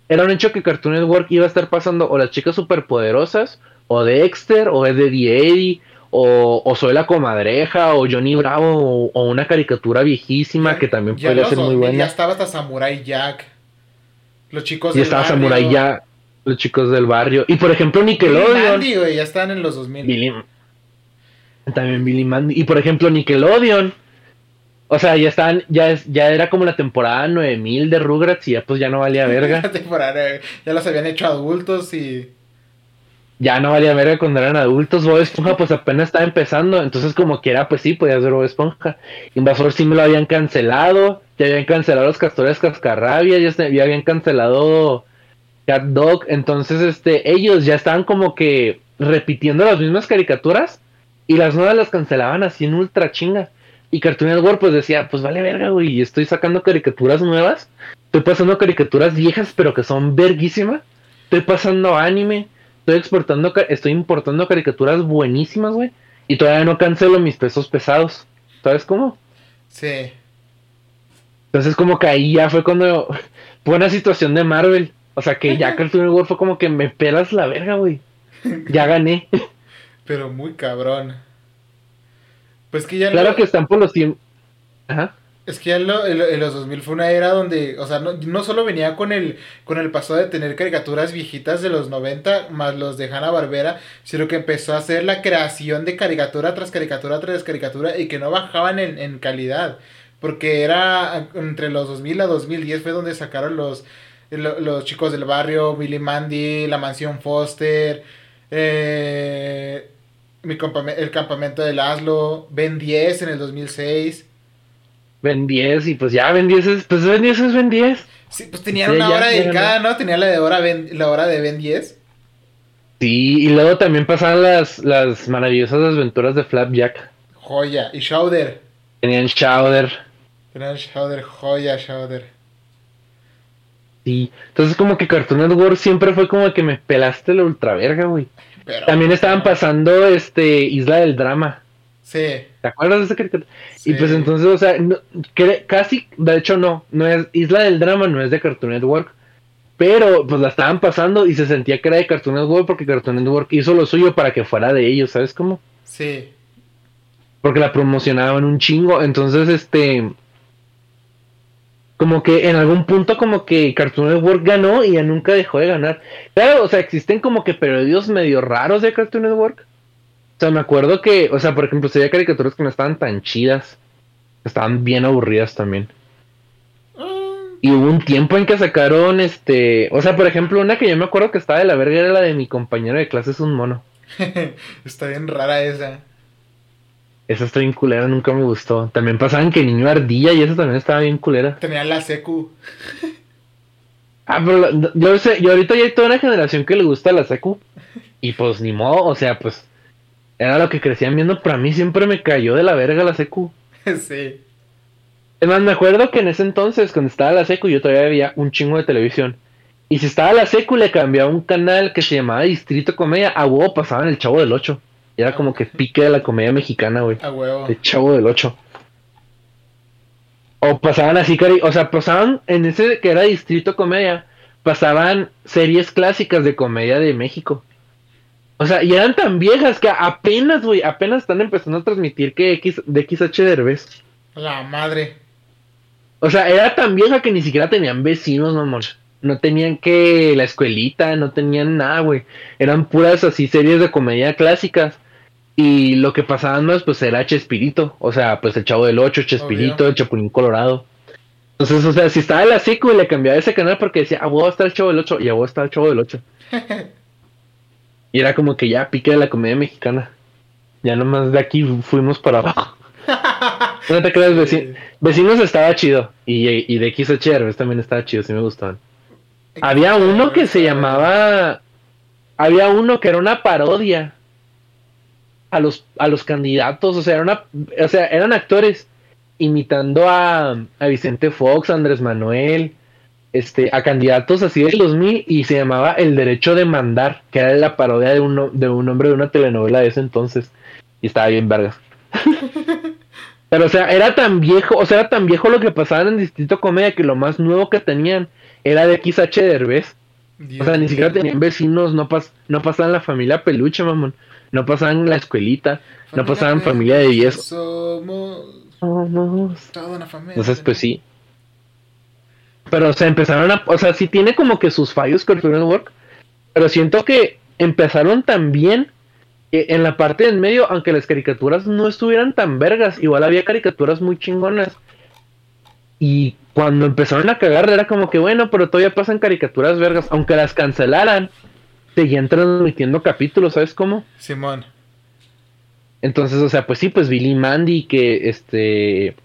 era un hecho que Cartoon Network iba a estar pasando o las chicas superpoderosas, o Dexter, o Eddie Eddie, o, Soy la Comadreja, o Johnny Bravo, o, una caricatura viejísima que también puede ser muy buena. Ya estaba hasta Samurai Jack. Los chicos y estaba Samurai Jack, los chicos del barrio. Y por ejemplo, Nickelodeon. Billy Mandy, ya están en los 2000. también Billy Mandy. Y por ejemplo, Nickelodeon. O sea, ya estaban, ya, es, ya era como la temporada 9000 de Rugrats y ya pues ya no valía *laughs* verga. ya los habían hecho adultos y ya no valía verga cuando eran adultos. Bob Esponja pues apenas estaba empezando, entonces como quiera pues sí, podía ser Bob Esponja. Invasor sí me lo habían cancelado, ya habían cancelado los castores cascarrabia, ya, ya habían cancelado Cat Dog, entonces este, ellos ya estaban como que repitiendo las mismas caricaturas y las nuevas las cancelaban así en ultra chinga. Y Cartoon Network pues decía, pues vale verga, güey, estoy sacando caricaturas nuevas, estoy pasando caricaturas viejas pero que son verguísimas, estoy pasando anime, estoy exportando, estoy importando caricaturas buenísimas, güey. Y todavía no cancelo mis pesos pesados. ¿Sabes cómo? Sí. Entonces como que ahí ya fue cuando *laughs* fue una situación de Marvel. O sea que ya Cartoon Network fue como que me pelas la verga, güey. Ya gané. *laughs* Pero muy cabrón. Pues que ya Claro que están por los tiempos. Ajá. Es que en, los 2000 fue una era donde, o sea, no, no, solo venía con el, con el paso de tener caricaturas viejitas de los 90, más los de Hanna-Barbera, sino que empezó a hacer la creación de caricatura tras caricatura tras caricatura y que no bajaban en, en calidad. Porque era entre los 2000 a 2010 fue donde sacaron los, los chicos del barrio, Billy Mandy, La Mansión Foster, eh, mi el campamento de Laszlo, Ben 10 en el 2006. Ben 10 y pues ya Ben 10 es, pues Ben 10 es Ben 10. Sí, pues tenía una hora dedicada, ¿no? Tenía la de hora la hora de Ben 10. Sí, y luego también pasaban las, las maravillosas aventuras de Flapjack. Joya, y Shouder. Tenían Shouder. Tenían Shouder, joya, Shouder. Sí, entonces como que Cartoon Network siempre fue como que me pelaste la ultraverga, güey. También estaban pasando este Isla del Drama. Sí. ¿Te acuerdas de esa caricatura? Y pues entonces, o sea, casi, de hecho no, no es Isla del Drama, no es de Cartoon Network. Pero pues la estaban pasando y se sentía que era de Cartoon Network porque Cartoon Network hizo lo suyo para que fuera de ellos, ¿sabes cómo? Sí. Porque la promocionaban un chingo. Entonces, este. Como que en algún punto, como que Cartoon Network ganó y ya nunca dejó de ganar. Claro, o sea, existen como que periodos medio raros de Cartoon Network. O sea, me acuerdo que, o sea, por ejemplo, veía caricaturas que no estaban tan chidas. Estaban bien aburridas también. Y hubo un tiempo en que sacaron, este, o sea, por ejemplo, una que yo me acuerdo que estaba de la verga era la de mi compañero de clase es un mono. *laughs* Está bien rara esa. Esa está bien culera, nunca me gustó. También pasaban que Niño Ardilla y eso también estaba bien culera. Tenía la secu. ah, pero yo sé, yo ahorita ya hay toda una generación que le gusta la secu. Y pues ni modo, o sea, pues era lo que crecían viendo, pero a mí siempre me cayó de la verga la secu. *laughs* sí. Es más, me acuerdo que en ese entonces, cuando estaba la secu, yo todavía veía un chingo de televisión. Y si estaba la secu, le cambiaba un canal que se llamaba Distrito Comedia, a huevo pasaban el Chavo del 8. Y era como que pique de la comedia mexicana, güey. A huevo. El Chavo del 8. O pasaban así, o sea, pasaban en ese que era Distrito Comedia, pasaban series clásicas de comedia de México. O sea, y eran tan viejas que apenas, güey, apenas están empezando a transmitir que X, de XH Derbez. La madre. O sea, era tan vieja que ni siquiera tenían vecinos, mamón. No tenían que la escuelita, no tenían nada, güey. Eran puras así series de comedia clásicas. Y lo que pasaban más, pues era Chespirito. O sea, pues el Chavo del Ocho, Chespirito, el Chapulín Colorado. Entonces, o sea, si estaba en la seco y le cambiaba ese canal porque decía, ah, a estar el Chavo del Ocho, y a voy a estar el Chavo del Ocho. *laughs* Y era como que ya pique de la comedia mexicana. Ya nomás de aquí fuimos para abajo. *laughs* no te creas, vecinos estaba chido. Y, y de XH también estaba chido, sí me gustaban. Había uno que se llamaba. Había uno que era una parodia a los, a los candidatos. O sea, era una, o sea, eran actores imitando a, a Vicente Fox, a Andrés Manuel, este, a candidatos así del 2000 y se llamaba El Derecho de Mandar, que era la parodia de un, de un hombre de una telenovela de ese entonces. Y estaba bien vergas. *laughs* Pero o sea, era tan viejo, o sea, era tan viejo lo que pasaba en Distrito Comedia que lo más nuevo que tenían era de XH Derbez. o sea, ni siquiera tenían vecinos, no, pas, no pasaban la familia peluche, mamón. No pasaban la escuelita, no pasaban familia de 10. Somos, somos toda una familia. Entonces, pues sí. Pero, o sea, empezaron a. O sea, sí tiene como que sus fallos Cartoon Network. Pero siento que empezaron tan bien que en la parte del medio, aunque las caricaturas no estuvieran tan vergas, igual había caricaturas muy chingonas. Y cuando empezaron a cagar, era como que bueno, pero todavía pasan caricaturas vergas. Aunque las cancelaran, seguían transmitiendo capítulos, ¿sabes cómo? Simón. Entonces, o sea, pues sí, pues Billy Mandy, que este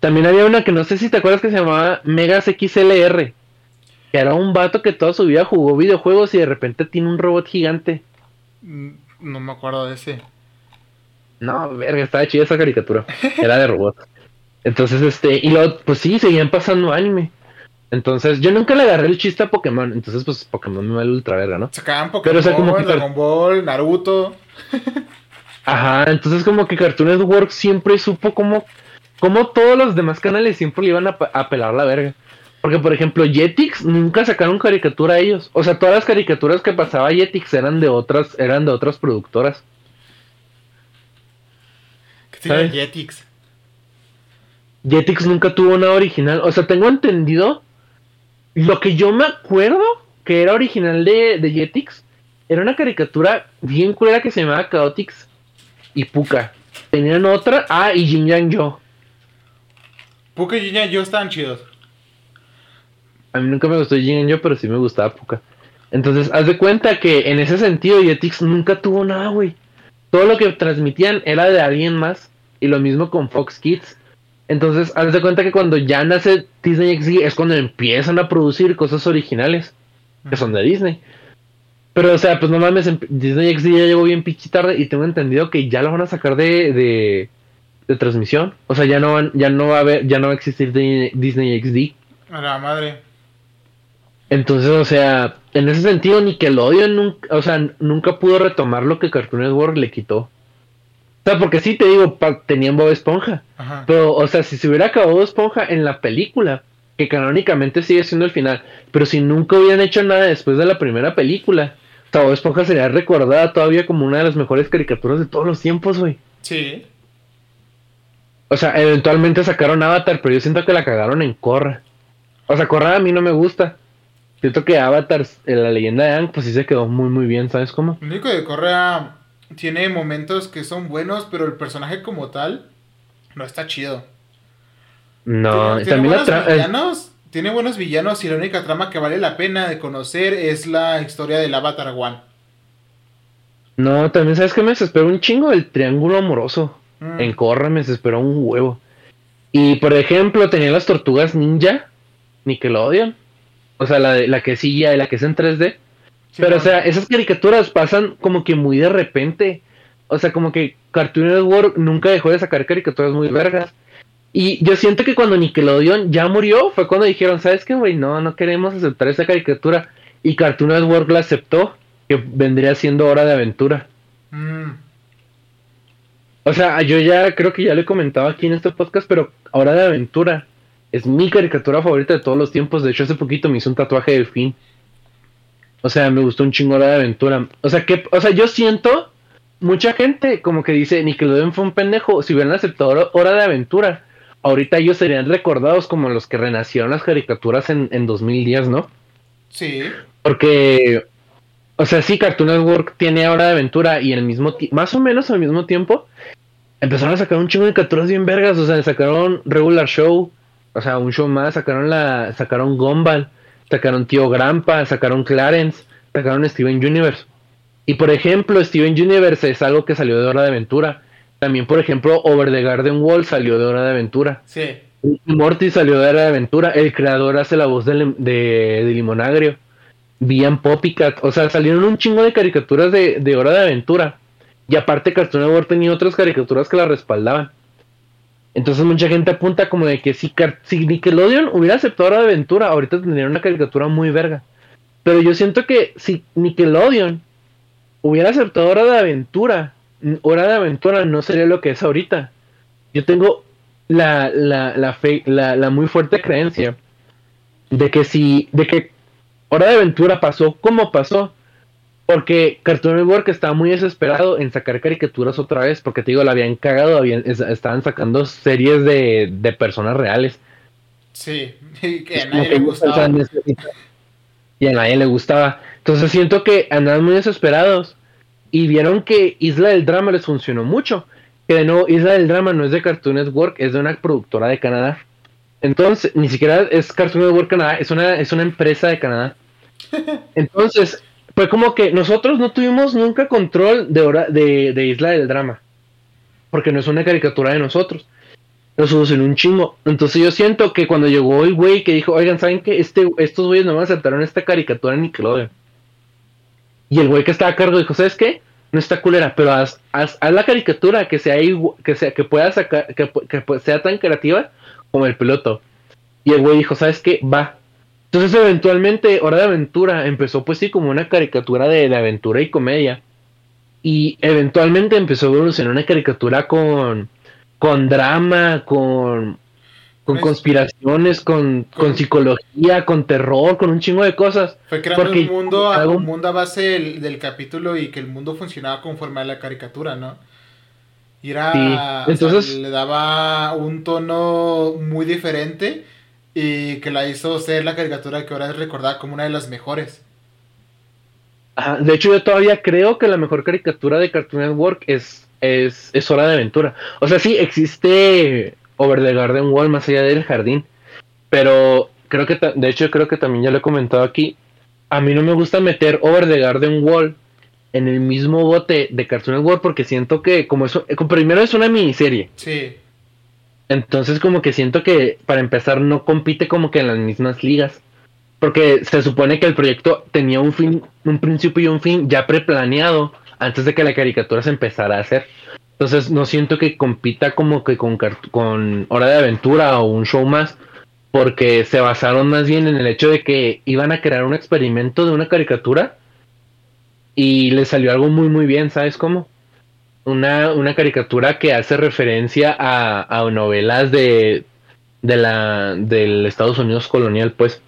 también había una que no sé si te acuerdas que se llamaba Megas XLR. Que era un vato que toda su vida jugó videojuegos y de repente tiene un robot gigante. Mm, no me acuerdo de ese. No, verga, estaba chida esa caricatura. Era de robot. Entonces, este, y luego, pues sí, seguían pasando anime. Entonces, yo nunca le agarré el chiste a Pokémon. Entonces, pues Pokémon me vale ultra verga, ¿no? Sacaban Pokémon, Pero, como Dragon Ball, Naruto. Ajá, entonces como que Cartoon Network siempre supo cómo como todos los demás canales siempre le iban a, pelar la verga. Porque, por ejemplo, Jetix nunca sacaron caricatura a ellos. O sea, todas las caricaturas que pasaba Jetix eran de otras, eran de otras productoras. ¿Qué tiene Jetix? Jetix nunca tuvo una original. O sea, tengo entendido. Lo que yo me acuerdo que era original de, de Jetix era una caricatura bien culera que se llamaba Chaotix y Puka. Tenían otra. Ah, y Jin Yang Yo. Puka y Jin Yo estaban chidos. A mí nunca me gustó Jin Yo, pero sí me gustaba Puka. Entonces, haz de cuenta que en ese sentido Jetix nunca tuvo nada, güey. Todo lo que transmitían era de alguien más. Y lo mismo con Fox Kids. Entonces, haz de cuenta que cuando ya nace Disney XD es cuando empiezan a producir cosas originales que son de Disney. Pero, o sea, pues no mames, Disney XD ya llegó bien pinche tarde y tengo entendido que ya lo van a sacar de, de, de transmisión. O sea, ya no, van, ya no va a haber, ya no va a existir Di- Disney XD. A la madre. Entonces, o sea, en ese sentido, Nickelodeon nunca, o sea, nunca pudo retomar lo que Cartoon Network le quitó. O sea, porque sí te digo, pa- tenían Bob Esponja. Ajá. Pero, o sea, si se hubiera acabado Bob Esponja en la película, que canónicamente sigue siendo el final, pero si nunca hubieran hecho nada después de la primera película, o sea, Bob Esponja sería recordada todavía como una de las mejores caricaturas de todos los tiempos, güey. Sí. O sea, eventualmente sacaron Avatar, pero yo siento que la cagaron en Korra. O sea, Korra a mí no me gusta. Siento que Avatar, eh, la leyenda de Aang, pues sí se quedó muy, muy bien, ¿sabes cómo? Lo único de Correa tiene momentos que son buenos, pero el personaje como tal no está chido. No, tiene, también la buenos eh, villanos, tiene buenos villanos y la única trama que vale la pena de conocer es la historia del Avatar One. No, también sabes que me desesperó un chingo el triángulo amoroso. Mm. En Korra me desesperó un huevo. Y por ejemplo, tenía las tortugas ninja, Nickelodeon. O sea, la, de, la que sí ya y la que es en 3D. Sí, Pero, no. o sea, esas caricaturas pasan como que muy de repente. O sea, como que Cartoon Network nunca dejó de sacar caricaturas muy vergas. Y yo siento que cuando Nickelodeon ya murió, fue cuando dijeron, ¿sabes qué, güey? No, no queremos aceptar esa caricatura. Y Cartoon Network la aceptó, que vendría siendo Hora de Aventura. Mm. O sea, yo ya creo que ya lo he comentado aquí en este podcast, pero Hora de Aventura es mi caricatura favorita de todos los tiempos. De hecho, hace poquito me hice un tatuaje de fin. O sea, me gustó un chingo Hora de Aventura. O sea, que, o sea, yo siento mucha gente como que dice Nickelodeon fue un pendejo. Si hubieran aceptado Hora- de Aventura, ahorita ellos serían recordados como los que renacieron las caricaturas en, en 2010, ¿no? Sí. Porque, o sea, sí, Cartoon Network tiene Hora de Aventura y el mismo más o menos al mismo tiempo, empezaron a sacar un chingo de caricaturas bien vergas. O sea, sacaron Regular Show, o sea, un show más, sacaron la, sacaron Gumball, sacaron Tío Grampa, sacaron Clarence, sacaron Steven Universe. Y por ejemplo, Steven Universe es algo que salió de Hora de Aventura. También, por ejemplo, Over the Garden Wall salió de Hora de Aventura. Sí. Morty salió de Hora de Aventura. El creador hace la voz de, de, de Limonagrio. Vian Poppycat. O sea, salieron un chingo de caricaturas de, de Hora de Aventura. Y aparte Cartoon Network tenía otras caricaturas que la respaldaban. Entonces mucha gente apunta como de que si, si Nickelodeon hubiera aceptado de Aventura, ahorita tendría una caricatura muy verga. Pero yo siento que si Nickelodeon hubiera aceptado Hora de Aventura, Hora de Aventura no sería lo que es ahorita. Yo tengo la, la, la fe, la, la muy fuerte creencia de que si, de que Hora de Aventura pasó como pasó, porque Cartoon Network estaba muy desesperado en sacar caricaturas otra vez, porque te digo, la habían cagado, habían, es- estaban sacando series de, de personas reales. Sí. *laughs* Y que a nadie le gustaba. Y a nadie le gustaba. Entonces siento que andaban muy desesperados y vieron que Isla del Drama les funcionó mucho. Que de nuevo, Isla del Drama no es de Cartoon Network, es de una productora de Canadá. Entonces, ni siquiera es Cartoon Network Canadá, es una, es una empresa de Canadá. *laughs* Entonces, fue como que nosotros no tuvimos nunca control de, hora, de, de Isla del Drama. Porque no es una caricatura de nosotros. Lo solucionó un chingo. Entonces yo siento que cuando llegó el güey que dijo, oigan, ¿saben qué? Este, estos güeyes no me aceptaron esta caricatura en Nickelodeon. Y el güey que estaba a cargo dijo, ¿sabes qué? No está culera, pero haz, haz, haz la caricatura que sea, que sea que pueda sacar, que, que sea tan creativa como el piloto. Y el güey dijo, ¿sabes qué? Va. Entonces eventualmente Hora de Aventura empezó pues sí como una caricatura de, de aventura y comedia. Y eventualmente empezó a evolucionar una caricatura con, con drama, con, con Pues- conspiraciones, con, con con- psicología, con terror, con un chingo de cosas. Fue creando Porque un mundo, a, un mundo a base del, del capítulo y que el mundo funcionaba conforme a la caricatura, ¿no? Y era, Sí, o sea, entonces- le daba un tono muy diferente y que la hizo ser la caricatura que ahora es recordada como una de las mejores. Ajá, De hecho, yo todavía creo que la mejor caricatura de Cartoon Network es, es, es Hora de Aventura. O sea, sí, existe Over the Garden Wall más allá del jardín. Pero creo que, de hecho, creo que también ya lo he comentado aquí. A mí no me gusta meter Over the Garden Wall en el mismo bote de Cartoon Network porque siento que, como eso, primero es una miniserie. Sí, Entonces como que siento que para empezar no compite como que en las mismas ligas. Porque se supone que el proyecto tenía un fin, un principio y un fin ya preplaneado antes de que la caricatura se empezara a hacer. Entonces no siento que compita como que con, con Hora de Aventura o un show más, porque se basaron más bien en el hecho de que iban a crear un experimento de una caricatura y les salió algo muy muy bien, ¿sabes cómo? Una, una caricatura que hace referencia a, a novelas de, de la, del Estados Unidos colonial, pues.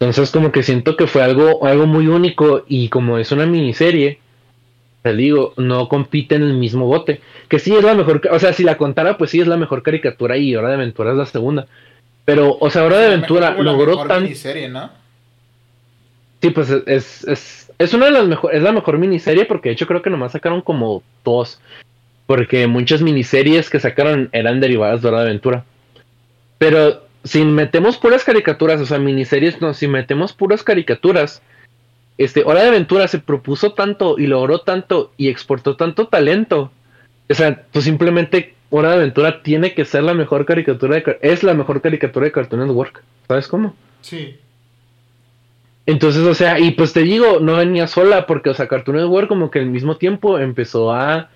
Entonces como que siento que fue algo, algo muy único y como es una miniserie, te digo, no compite en el mismo bote. Que sí es la mejor, o sea, si la contara, pues sí es la mejor caricatura y Hora de Aventura es la segunda. Pero, o sea, Hora de Aventura logró tan... ¿no? Sí, pues es, es, es una de las mejores, es la mejor miniserie porque de hecho creo que nomás sacaron como dos. Porque muchas miniseries que sacaron eran derivadas de Hora de Aventura. Pero si metemos puras caricaturas, o sea, miniseries, no, si metemos puras caricaturas, este, Hora de Aventura se propuso tanto y logró tanto y exportó tanto talento. O sea, pues simplemente Hora de Aventura tiene que ser la mejor caricatura de, es la mejor caricatura de Cartoon Network. ¿Sabes cómo? Sí. Entonces, o sea, y pues te digo, no venía sola porque, o sea, Cartoon Network como que al mismo tiempo empezó a,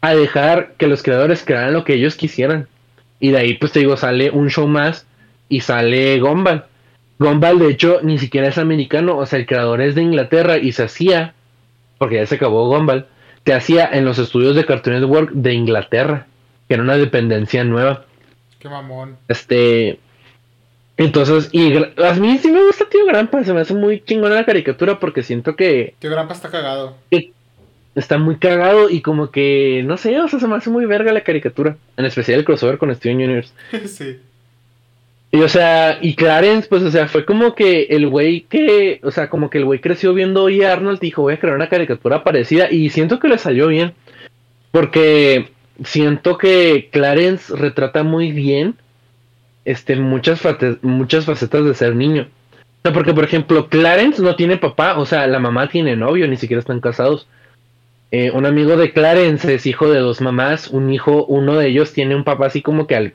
a dejar que los creadores crearan lo que ellos quisieran. Y de ahí, pues te digo, sale un show más y sale Gumball. Gumball, de hecho, ni siquiera es americano, o sea, el creador es de Inglaterra y se hacía, porque ya se acabó Gumball, se hacía en los estudios de Cartoon Network de Inglaterra, que era una dependencia nueva. Qué mamón. Este, entonces, y a mí sí me gusta Tío Grampa, se me hace muy chingona la caricatura porque siento que... Tío Grampa está cagado. está muy cagado y como que, no sé, o sea, se me hace muy verga la caricatura. En especial el crossover con Steven Universe. *laughs* sí. Y o sea, y Clarence, pues, o sea, fue como que el güey que, o sea, como que el güey creció viendo hoy a Arnold y dijo, voy a crear una caricatura parecida y siento que le salió bien. Porque siento que Clarence retrata muy bien este, muchas, muchas facetas de ser niño. O sea, porque, por ejemplo, Clarence no tiene papá, o sea, la mamá tiene novio, ni siquiera están casados. Eh, un amigo de Clarence es hijo de dos mamás, un hijo, uno de ellos tiene un papá así como que al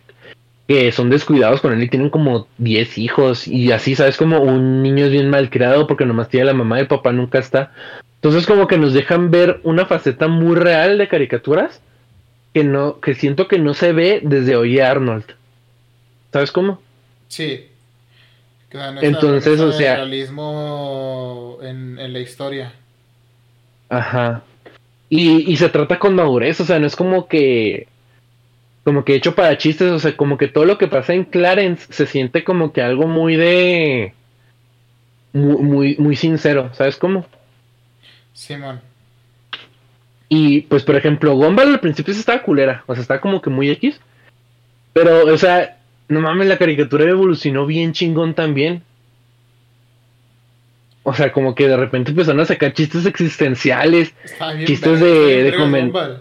que son descuidados con él y tienen como 10 hijos y así, ¿sabes? Como un niño es bien mal criado porque nomás tiene la mamá y el papá nunca está. Entonces como que nos dejan ver una faceta muy real de caricaturas que no que siento que no se ve desde hoy Arnold. ¿Sabes cómo? Sí. Entonces, o sea. realismo en, la historia. Ajá. Y, y se trata con madurez, o sea, no es como que. Como que hecho para chistes, o sea, como que todo lo que pasa en Clarence se siente como que algo muy de. Muy, muy, muy sincero, ¿sabes cómo? Simón. y pues, por ejemplo, Gumball al principio se estaba culera, o sea, estaba como que muy X. Pero, o sea, no mames, la caricatura evolucionó bien chingón también. O sea, como que de repente empezaron a sacar chistes existenciales, chistes de, de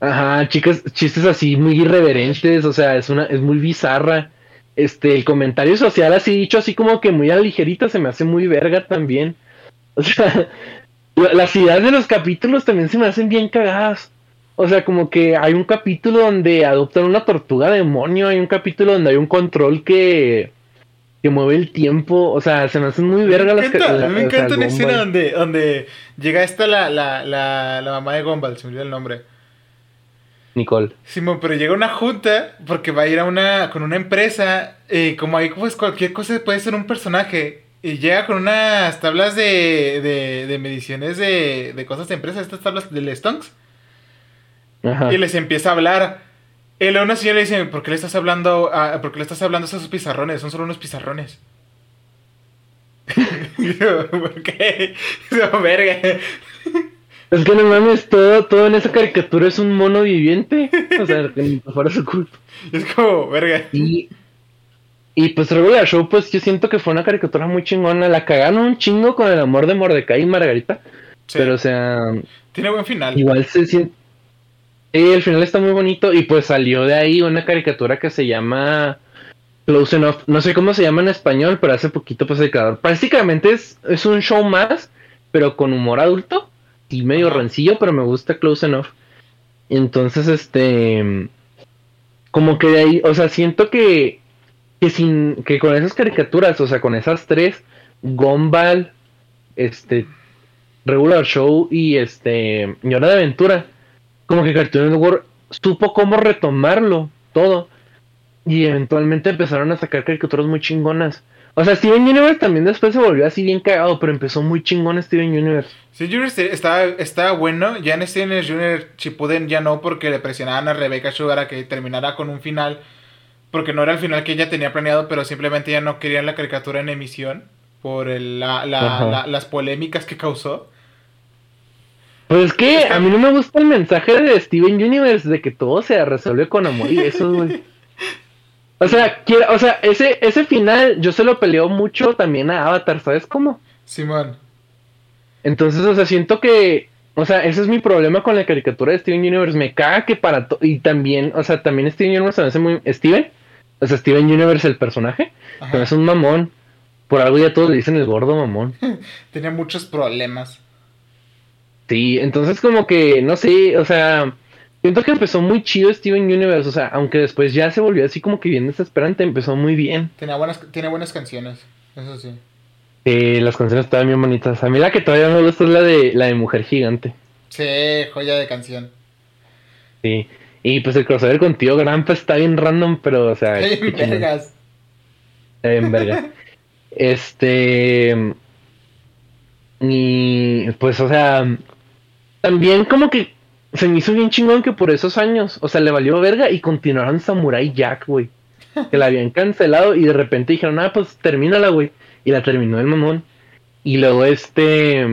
Ajá, chicas, chistes así muy irreverentes, o sea, es una, es muy bizarra. Este, el comentario social así dicho así como que muy a ligerita se me hace muy verga también. O sea, *laughs* las ideas de los capítulos también se me hacen bien cagadas. O sea, como que hay un capítulo donde adoptan una tortuga demonio, hay un capítulo donde hay un control que, que mueve el tiempo, o sea, se me hacen muy verga las A mí me encanta una escena donde, donde llega esta la, la, la, la mamá de Gumball, se me olvidó el nombre. Nicole. Simón, pero llega una junta porque va a ir a una con una empresa y como ahí pues cualquier cosa puede ser un personaje y llega con unas tablas de, de, de mediciones de, de cosas de empresa, estas tablas del Stonks. Y les empieza a hablar. Luego una señora le dice, ¿por qué le estás hablando a, ¿por qué le estás hablando a esos pizarrones? Son solo unos pizarrones. *laughs* ¿por qué? *laughs* verga. Es que no mames, todo, todo en esa caricatura es un mono viviente. O sea, *laughs* que fuera su culpa. Es como, verga. Y, y pues Regular Show, pues yo siento que fue una caricatura muy chingona. La cagaron un chingo con el amor de Mordecai y Margarita. Pero o sea. Tiene buen final. Igual se siente y el final está muy bonito y pues salió de ahí una caricatura que se llama Close Enough. No sé cómo se llama en español, pero hace poquito pues el creador. Básicamente es, es un show más, pero con humor adulto y medio rancillo, pero me gusta Close Enough. Entonces, este... como que de ahí, o sea, siento que, que sin, que con esas caricaturas, o sea, con esas tres, Gumball, este, Regular Show y este, y Hora de Aventura, como que Cartoon Network supo cómo retomarlo todo y eventualmente empezaron a sacar caricaturas muy chingonas. O sea, Steven Universe también después se volvió así bien cagado, pero empezó muy chingón Steven Universe. Sí, Universe estaba, estaba bueno. Ya en Steven Universe Chipuden ya no, porque le presionaban a Rebecca Sugar a que terminara con un final. Porque no era el final que ella tenía planeado, pero simplemente ya no querían la caricatura en emisión por el, la, la, las polémicas que causó. Pues es que a mí no me gusta el mensaje de Steven Universe de que todo se resuelve con amor y eso, güey. *laughs* O sea, quiero, o sea, ese, ese final yo se lo peleo mucho también a Avatar, ¿sabes cómo? Simón. Entonces, o sea, siento que, o sea, ese es mi problema con la caricatura de Steven Universe. Me caga que para todo, y también, o sea, también Steven Universe me hace muy, Steven, o sea, Steven Universe el personaje, pero es un mamón. Por algo ya todos le dicen el gordo mamón. *laughs* Tenía muchos problemas. Sí, entonces como que, no sé, o sea, Siento que empezó muy chido Steven Universe, o sea, aunque después ya se volvió así como que bien desesperante, empezó muy bien. Tiene buenas, tiene buenas canciones, eso sí. Eh, las canciones estaban bien bonitas. A mí la que todavía me gusta es la de la de Mujer Gigante. Sí, joya de canción. Sí. Y pues el crossover con Tío Grampa está bien random, pero o sea. Está bien vergas. Está bien vergas. *laughs* este. Y pues, o sea. También como que se me hizo bien chingón que por esos años, o sea, le valió verga y continuaron Samurai Jack, güey. Que la habían cancelado y de repente dijeron, ah, pues termínala, güey. Y la terminó el mamón. Y luego este.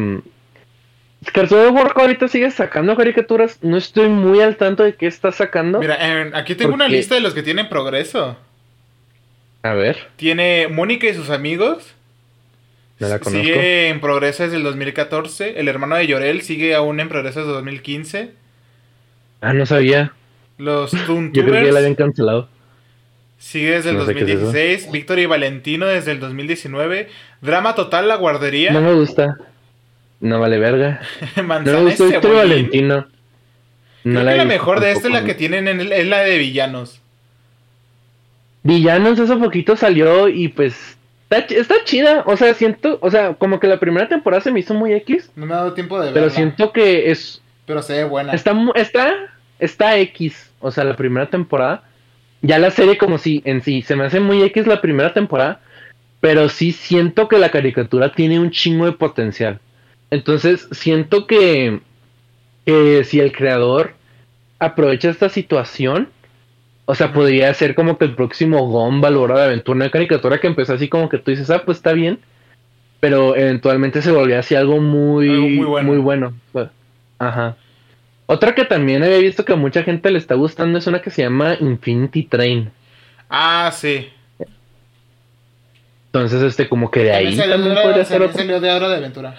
Cartoon Network ahorita sigue sacando caricaturas. No estoy muy al tanto de qué está sacando. Mira, aquí tengo una lista de los que tienen progreso. A ver. Tiene Mónica y sus amigos. No la conozco. Sigue en progreso desde el 2014. El hermano de Llorel sigue aún en progreso desde 2015. Ah, no sabía. Los Toon *laughs* Yo creo que ya la habían cancelado. Sigue desde el 2016. Víctor y Valentino desde el 2019. Drama Total, La Guardería. No me gusta. No vale verga. *laughs* no me gusta Víctor y Valentino. No la, la mejor de esta es la que tienen en es la de villanos. Villanos hace poquito salió y pues está, está, chida. O sea, siento, o sea, como que la primera temporada se me hizo muy X. No me ha dado tiempo de verla. Pero siento que es pero se ve buena. Está, está, está X, o sea, la primera temporada. Ya la serie como si en sí, se me hace muy X la primera temporada, pero sí siento que la caricatura tiene un chingo de potencial. Entonces, siento que, que si el creador aprovecha esta situación, o sea, podría ser como que el próximo Gumball o de Aventura, una caricatura que empezó así como que tú dices, ah, pues está bien, pero eventualmente se volvió así algo muy, muy bueno. Muy bueno. Ajá. Otra que también había visto que a mucha gente le está gustando es una que se llama Infinity Train. Ah, sí. Entonces, este, como que de ahí también, podría ser También salió de Hora de Aventura.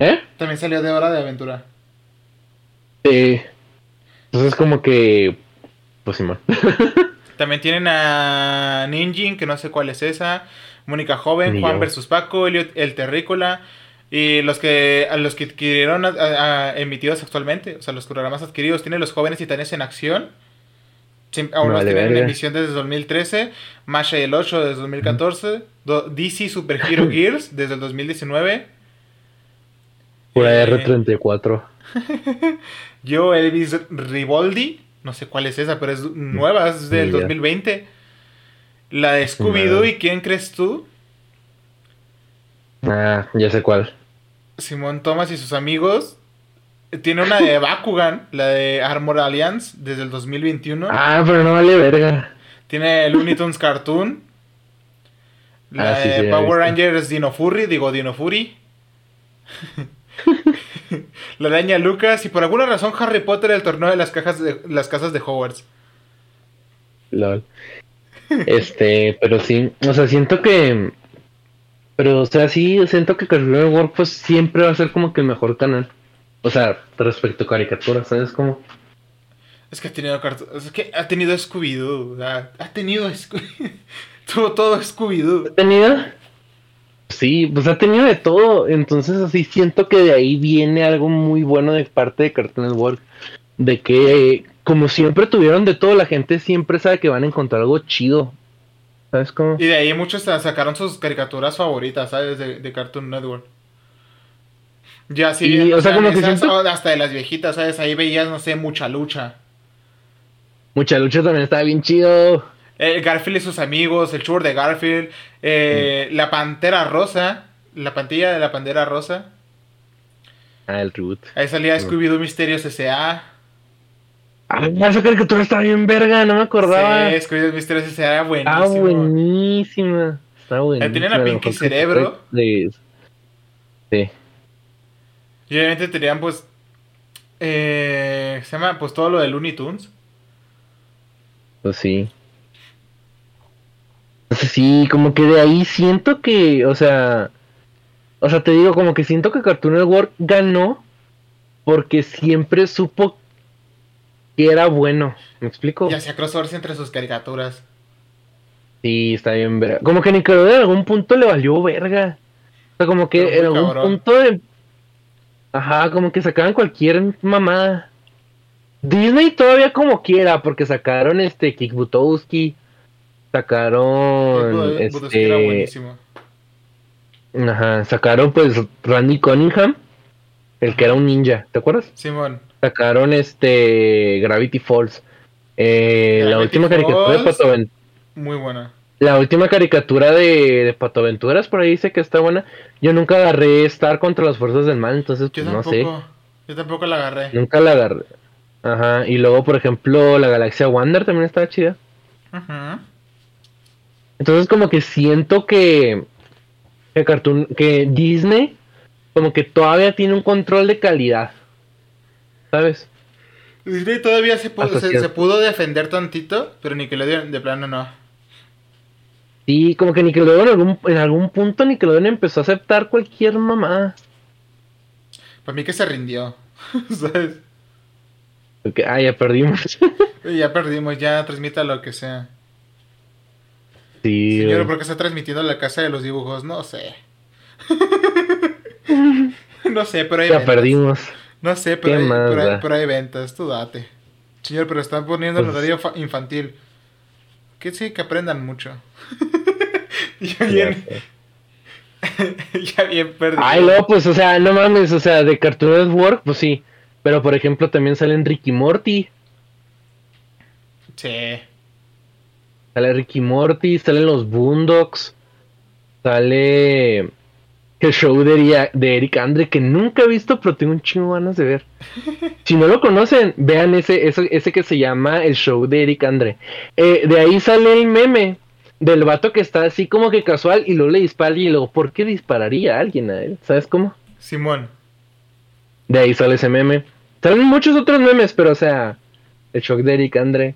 ¿Eh? También salió de Hora de Aventura. Sí. Entonces, como que. Pues *laughs* También tienen a Ninjin, que no sé cuál es esa. Mónica Joven, Juan versus Paco, Elliot el Terrícola. Y los que, a los que adquirieron emitidos actualmente, o sea, los programas adquiridos, tienen los jóvenes titanes en acción. Aún los tienen en emisión desde 2013. Masha y el 8 desde 2014. DC Super Hero Gears *laughs* desde el 2019. Pura eh, R34. *laughs* Yo, Elvis Riboldi. No sé cuál es esa, pero es nueva, es del 2020. La de Scooby-Doo, ¿y quién crees tú? Ah, ya sé cuál. Simón Thomas y sus amigos. Tiene una de *laughs* Bakugan, la de Armor Alliance, desde el 2021. Ah, pero no vale verga. Tiene Looney Tunes Cartoon. La ah, de Power Rangers Dino Furry, digo Dino Fury. *laughs* *laughs* la araña Lucas y por alguna razón Harry Potter el torneo de las cajas de las casas de Hogwarts. Lol. *laughs* Este, pero sí, o sea, siento que pero, o sea, sí, siento que Cartoon Network pues siempre va a ser como que el mejor canal. O sea, respecto a caricaturas, ¿sabes cómo? Es que ha tenido es que ha tenido Scooby-Doo, ha tenido Scooby *laughs* Tuvo todo Scooby-Doo. ¿Ha tenido? Sí, pues ha tenido de todo. Entonces, así siento que de ahí viene algo muy bueno de parte de Cartoon Network. De que como siempre tuvieron de todo, la gente siempre sabe que van a encontrar algo chido. ¿Sabes cómo? Y de ahí muchos sacaron sus caricaturas favoritas, ¿sabes? De, de Cartoon Network. Ya sí, Y, o sea, como que esas- siento- hasta de las viejitas, ¿sabes? Ahí veías, no sé, mucha lucha. Mucha lucha también estaba bien chido. Eh, Garfield y sus amigos, el tour de Garfield, eh, la Pantera Rosa, la pantilla de la Pantera Rosa. Ah, el reboot. Ahí salía Scooby-Doo Misterios S.A. Ah, esa caricatura estaba bien verga, no me acordaba. Sí, Scooby-Doo Misterios S.A. era Ah, buenísimo. buenísima. Está buenísima. tenían a Pinky Cerebro. Sí. Y obviamente tenían, pues, eh, se llama, pues, todo lo de Looney Tunes. Pues sí. Entonces sí, como que de ahí siento que, o sea, o sea, te digo, como que siento que Cartoon Network ganó porque siempre supo que era bueno. ¿Me explico? Y hacía crossovers entre sus caricaturas. Sí, está bien verga. Como que Nickelodeon en algún punto le valió verga. O sea, como que en algún cabrón. punto de... Ajá, como que sacaban cualquier mamada. Disney todavía como quiera, porque sacaron este Kick Butowski, sacaron Budowski era este, buenísimo. ajá, sacaron pues Randy Cunningham, el que era un ninja, ¿te acuerdas? Simón. Sacaron este Gravity Falls. Eh, la última caricatura de. Pato Muy buena. la última caricatura de, de Pato Aventuras por ahí dice que está buena. Yo nunca agarré Star contra las fuerzas del mal, entonces Yo pues no sé. Yo tampoco la agarré. Nunca la agarré. Ajá, y luego por ejemplo la Galaxia Wander también estaba chida. Ujú. Entonces como que siento que que Cartoon que Disney como que todavía tiene un control de calidad. ¿Sabes? Disney todavía se, pudo, se, se pudo defender tantito, pero Nickelodeon de plano no. Sí, como que Nickelodeon en algún, en algún punto Nickelodeon empezó a aceptar cualquier mamá. Para mí que se rindió. *laughs* ¿Sabes? Porque, ah, ya perdimos. *laughs* Ya perdimos, ya transmita lo que sea. Sí, Señor. ¿por qué está transmitiendo la casa de los dibujos? No sé. *laughs* no sé, pero hay ya ventas. perdimos. No sé, pero ¿Qué hay, más pero, hay, da? pero hay ventas, tú date. Señor, pero están poniendo el Pues- horario fa- infantil. Que sí, que aprendan mucho. *laughs* ya bien, *laughs* ya bien perdido. Ay, no, pues, o sea, no mames, o sea, de Cartoon Network, pues sí. Pero, por ejemplo, también salen Ricky Morty. Sí. Sale Ricky Morty, salen los Boondocks. Sale el show de, de Eric Andre, que nunca he visto, pero tengo un chingo ganas de ver. *laughs* Si no lo conocen, vean ese, ese, ese que se llama el show de Eric Andre. Eh, de ahí sale el meme del vato que está así como que casual y luego le dispara y luego, ¿por qué dispararía a alguien a él? ¿Sabes cómo? Simón. De ahí sale ese meme. Salen muchos otros memes, pero o sea, el shock de Eric Andre.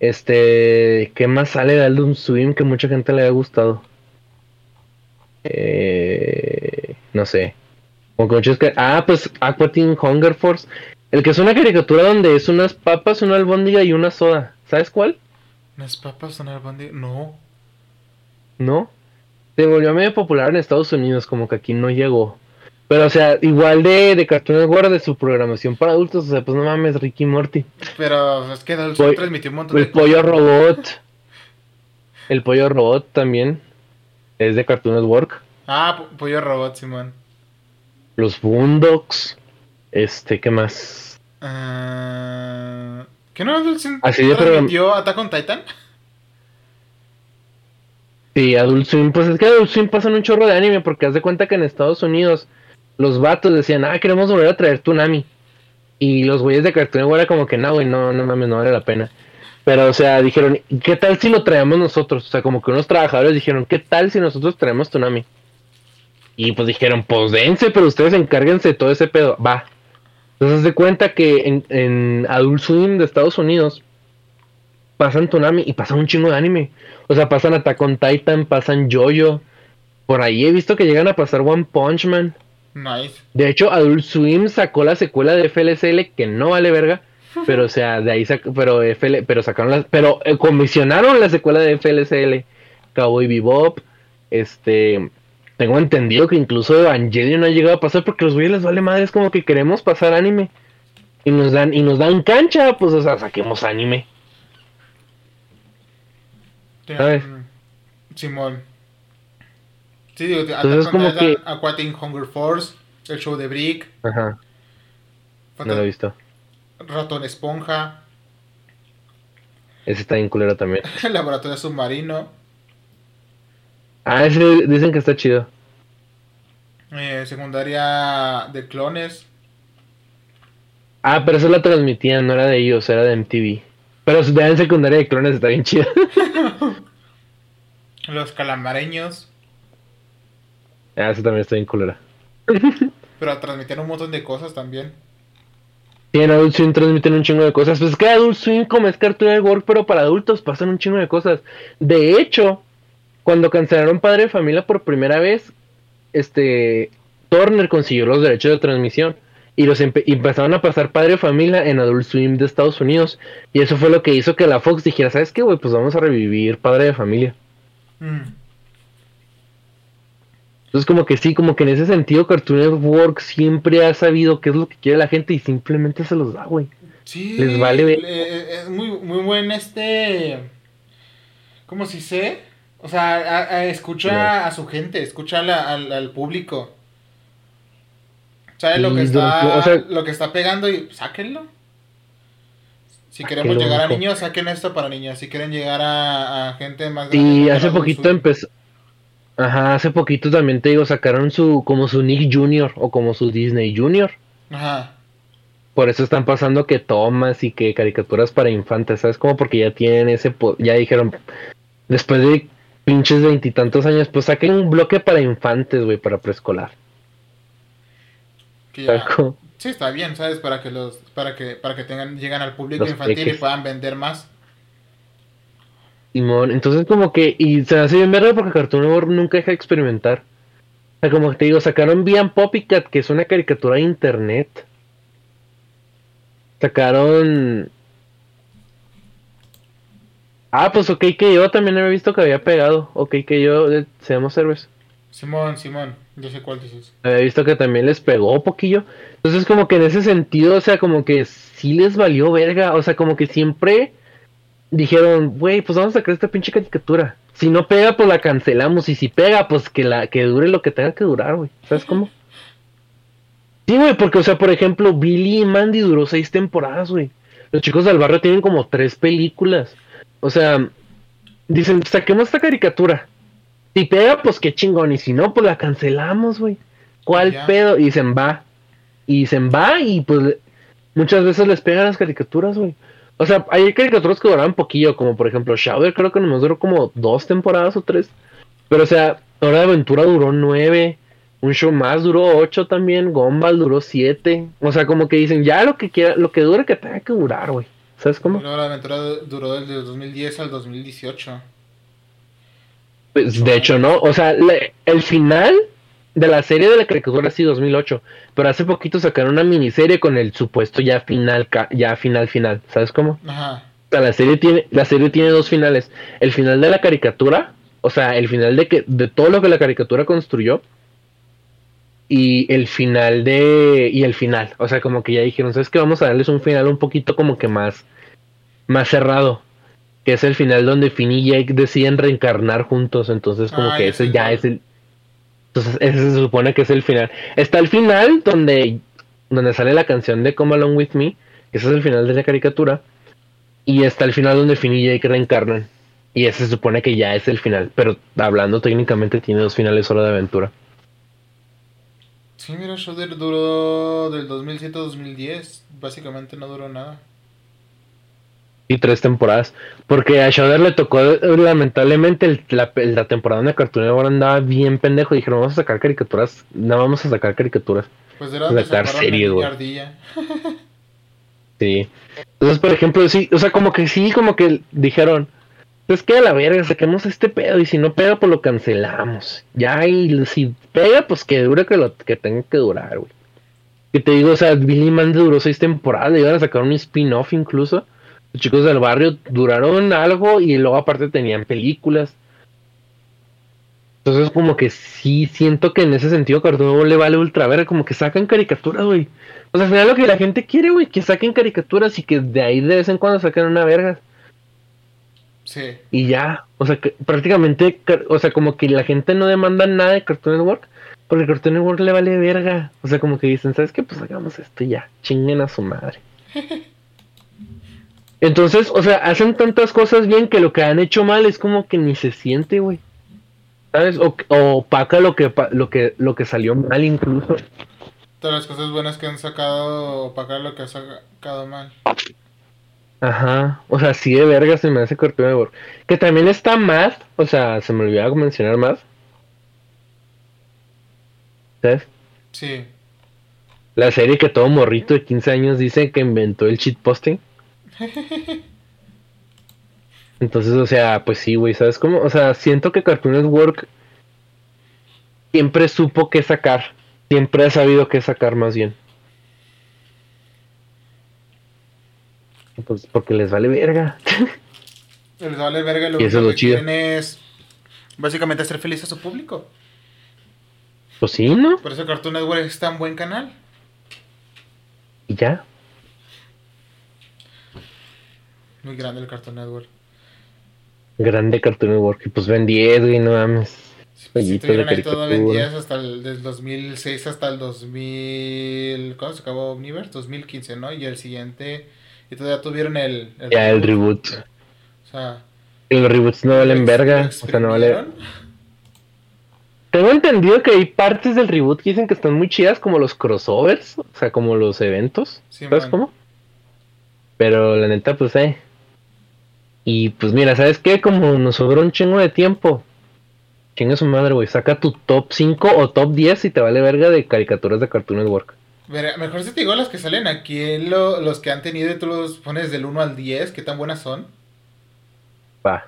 Este, ¿qué más sale de Adult Swim que mucha gente le ha gustado? Eh, no sé. Ah, pues Aqua Teen Hunger Force. El que es una caricatura donde es unas papas, una albóndiga y una soda. ¿Sabes cuál? ¿Las papas son albóndigas? No. ¿No? Se volvió medio popular en Estados Unidos, como que aquí no llegó. Pero, o sea, igual de, de Cartoon Network, de su programación para adultos, o sea, pues no mames, Ricky Morty. Pero es que Swim transmitió un montón El de pollo robot. El pollo robot también. Es de Cartoon Network. Ah, po- pollo robot, Simón. Los Boondocks. Este, ¿qué más? Ah, ¿Qué no Así de transmitió Attack on Titan? Sí, Adult Swim. Pues es que Adult Swim pasan un chorro de anime porque haz de cuenta que en Estados Unidos los vatos decían, ah, queremos volver a traer Tsunami. Y los güeyes de Cartoon Network era como que no, güey, no, no mames, no vale la pena. Pero, o sea, dijeron, ¿qué tal si lo traemos nosotros? O sea, como que unos trabajadores dijeron, ¿qué tal si nosotros traemos Tsunami? Y pues dijeron, pues dense, pero ustedes encárguense de todo ese pedo. Va. Entonces, de cuenta que en, en Adult Swim de Estados Unidos pasan Tsunami y pasan un chingo de anime. O sea, pasan Attack on Titan, pasan Jojo. Por ahí he visto que llegan a pasar One Punch Man. Nice. De hecho, Adult Swim sacó la secuela de FLSL que no vale verga. *laughs* Pero, o sea, de ahí pero, FL, pero sacaron las. Pero eh, comisionaron la secuela de FLSL. Cowboy Bebop. Este. Tengo entendido que incluso Evangelion no ha llegado a pasar porque a los güeyes les vale madre. Es como que queremos pasar anime. y nos dan, y nos dan cancha, pues o sea, saquemos anime. ¿Sabes? Simón. Sí, digo, Entonces, como que... Aquatic Hunger Force, el show de Brick. Ajá. No lo he visto. Ratón Esponja. Ese está bien culero también. el *laughs* laboratorio submarino. Ah, ese dicen que está chido. Eh, secundaria de clones. Ah, pero eso la transmitían, no era de ellos, era de MTV. Pero vean secundaria de clones está bien chido. *laughs* Los calamareños. Ah, eso también está bien culera. pero transmitían un montón de cosas también. Sí, en Adult Swim transmiten un chingo de cosas. Pues es que Adult Swim como es Cartoon Network, pero para adultos pasan un chingo de cosas. De hecho, cuando cancelaron Padre de Familia por primera vez, este Turner consiguió los derechos de transmisión y los empezaron a pasar Padre de Familia en Adult Swim de Estados Unidos y eso fue lo que hizo que la Fox dijera, ¿sabes qué, güey? Pues vamos a revivir Padre de Familia. Mm. Entonces como que sí, como que en ese sentido Cartoon Network siempre ha sabido qué es lo que quiere la gente y simplemente se los da, güey. Sí, les vale. Es muy, muy buen este... ¿Cómo si sé? O sea, escucha a su gente, escucha al, al, público. ¿Sabe lo que está lo que está pegando y sáquenlo? Si queremos llegar a niños, saquen esto para niños. Si quieren llegar a, gente más grande. Y hace poquito empezó. Ajá, hace poquito también te digo, sacaron su como su Nick Jr. o como su Disney Jr. Ajá. Por eso están pasando que tomas y que caricaturas para infantes, ¿sabes? Como porque ya tienen ese. Ya dijeron. Después de pinches veintitantos años, pues saquen un bloque para infantes, güey, para preescolar. Sí, está bien, ¿sabes? Para que los, para que, para que tengan, llegan al público infantil y puedan vender más. Simón, entonces como que, y se hace bien verdad porque Cartoon Network nunca deja de experimentar. O sea, como te digo, sacaron Bien Poppycat, que es una caricatura de internet. Sacaron Ah, pues ok que yo también había visto que había pegado. Ok que yo, eh, seamos héroes. Simón, Simón, yo sé cuál dices. Había visto que también les pegó un poquillo. Entonces como que en ese sentido, o sea, como que sí les valió verga. O sea, como que siempre dijeron, güey, pues vamos a sacar esta pinche caricatura. Si no pega, pues la cancelamos. Y si pega, pues que la que dure lo que tenga que durar, güey. ¿Sabes cómo? Sí, güey, porque, o sea, por ejemplo, Billy y Mandy duró seis temporadas, güey. Los chicos del barrio tienen como tres películas. O sea, dicen, saquemos esta caricatura. Si pega, pues qué chingón. Y si no, pues la cancelamos, güey. ¿Cuál pedo? Y dicen, va. Y dicen, va. Y pues muchas veces les pegan las caricaturas, güey. O sea, hay caricaturas que duraban poquillo, como por ejemplo Shouder, creo que nomás duró como dos temporadas o tres. Pero o sea, Hora de Aventura duró nueve. Un show más duró ocho también. Gumball duró siete. O sea, como que dicen, ya lo que quiera, lo que dure que tenga que durar, güey. ¿Sabes cómo? la aventura duró desde el 2010 al 2018. Pues, de hecho, no. O sea, el final de la serie de la caricatura sí 2008. Pero hace poquito sacaron una miniserie con el supuesto ya final, ya final, final. ¿Sabes cómo? Ajá. O sea, la serie tiene, la serie tiene dos finales. El final de la caricatura, o sea, el final de que, de todo lo que la caricatura construyó. Y el final de. Y el final. O sea, como que ya dijeron, ¿sabes qué? Vamos a darles un final un poquito como que más. Más cerrado. Que es el final donde Finn y Jake deciden reencarnar juntos. Entonces, como ah, que ese ya es el. Entonces, *laughs* ese se supone que es el final. Está el final donde. Donde sale la canción de Come Along With Me. Ese es el final de la caricatura. Y está el final donde Finn y Jake reencarnan. Y ese se supone que ya es el final. Pero hablando técnicamente, tiene dos finales solo de aventura. Sí, mira, Shudder duró del 2007 a 2010. Básicamente no duró nada. Y tres temporadas. Porque a Shudder le tocó, lamentablemente, la, temporada de Cartoon Network andaba bien pendejo. Dijeron, vamos a sacar caricaturas. No vamos a sacar caricaturas. Pues era de sacar serie, *laughs* Sí. Entonces, por ejemplo, sí, o sea, como que sí, como que dijeron, pues que a la verga, saquemos este pedo y si no pega, pues lo cancelamos. Ya, y si pega, pues que dure que lo que tenga que durar, güey. Que te digo, o sea, Billy Mandy duró seis temporadas, iban a sacar un spin-off incluso. Los chicos del barrio duraron algo y luego aparte tenían películas. Entonces como que sí siento que en ese sentido Cartoon Network le vale ultra verga, como que sacan caricaturas, güey. O sea, al final lo que la gente quiere, güey, que saquen caricaturas y que de ahí de vez en cuando saquen una verga. Sí. Y ya, o sea, que prácticamente, o sea, como que la gente no demanda nada de Cartoon Network, porque Cartoon Network le vale verga. O sea, como que dicen, ¿sabes qué? Pues hagamos esto y ya, chinguen a su madre. *laughs* Entonces, o sea, hacen tantas cosas bien que lo que han hecho mal es como que ni se siente, güey. ¿Sabes? O, opaca lo que, lo que lo que salió mal incluso. Todas las cosas buenas que han sacado acá lo que ha sacado mal. Ajá. O sea, sí de verga se me hace Cartoon Network. Que también está más, o sea, se me olvidaba mencionar más. ¿Sabes? Sí. La serie que todo morrito de 15 años dice que inventó el cheat posting. *laughs* Entonces, o sea, pues sí, güey, ¿sabes cómo? O sea, siento que Cartoon Network siempre supo qué sacar. Siempre ha sabido qué sacar más bien. Pues porque les vale verga. *laughs* Les vale verga lo Y eso es único lo que chido. quieren es básicamente hacer feliz a su público. Pues sí, ¿no? Por eso Cartoon Network es tan buen canal. Y ya. Muy grande el Cartoon Network. Grande Cartoon Network. Y pues ven 10, güey, no mames. Si Jueguitos de tuvieron ahí todo en caricatura. 10 hasta el del 2006 hasta el 2000. ¿Cuándo se acabó Omniverse? 2015, ¿no? Y el siguiente. Y todavía tuvieron el. Ya el reboot. O sea. Y los reboots no valen verga. O sea, no vale. exprimieron. Tengo entendido que hay partes del reboot que dicen que están muy chidas, como los crossovers, o sea, como los eventos. Sí, ¿Sabes man. cómo? Pero la neta, pues, eh. Y pues mira, ¿sabes qué? Como nos sobró un chingo de tiempo. Chinga su madre, güey. Saca tu top 5 o top 10 y te vale verga de caricaturas de Cartoon Network. Verá, mejor si te digo las que salen aquí, lo- los que han tenido y tú los pones del 1 al 10, qué tan buenas son. Va.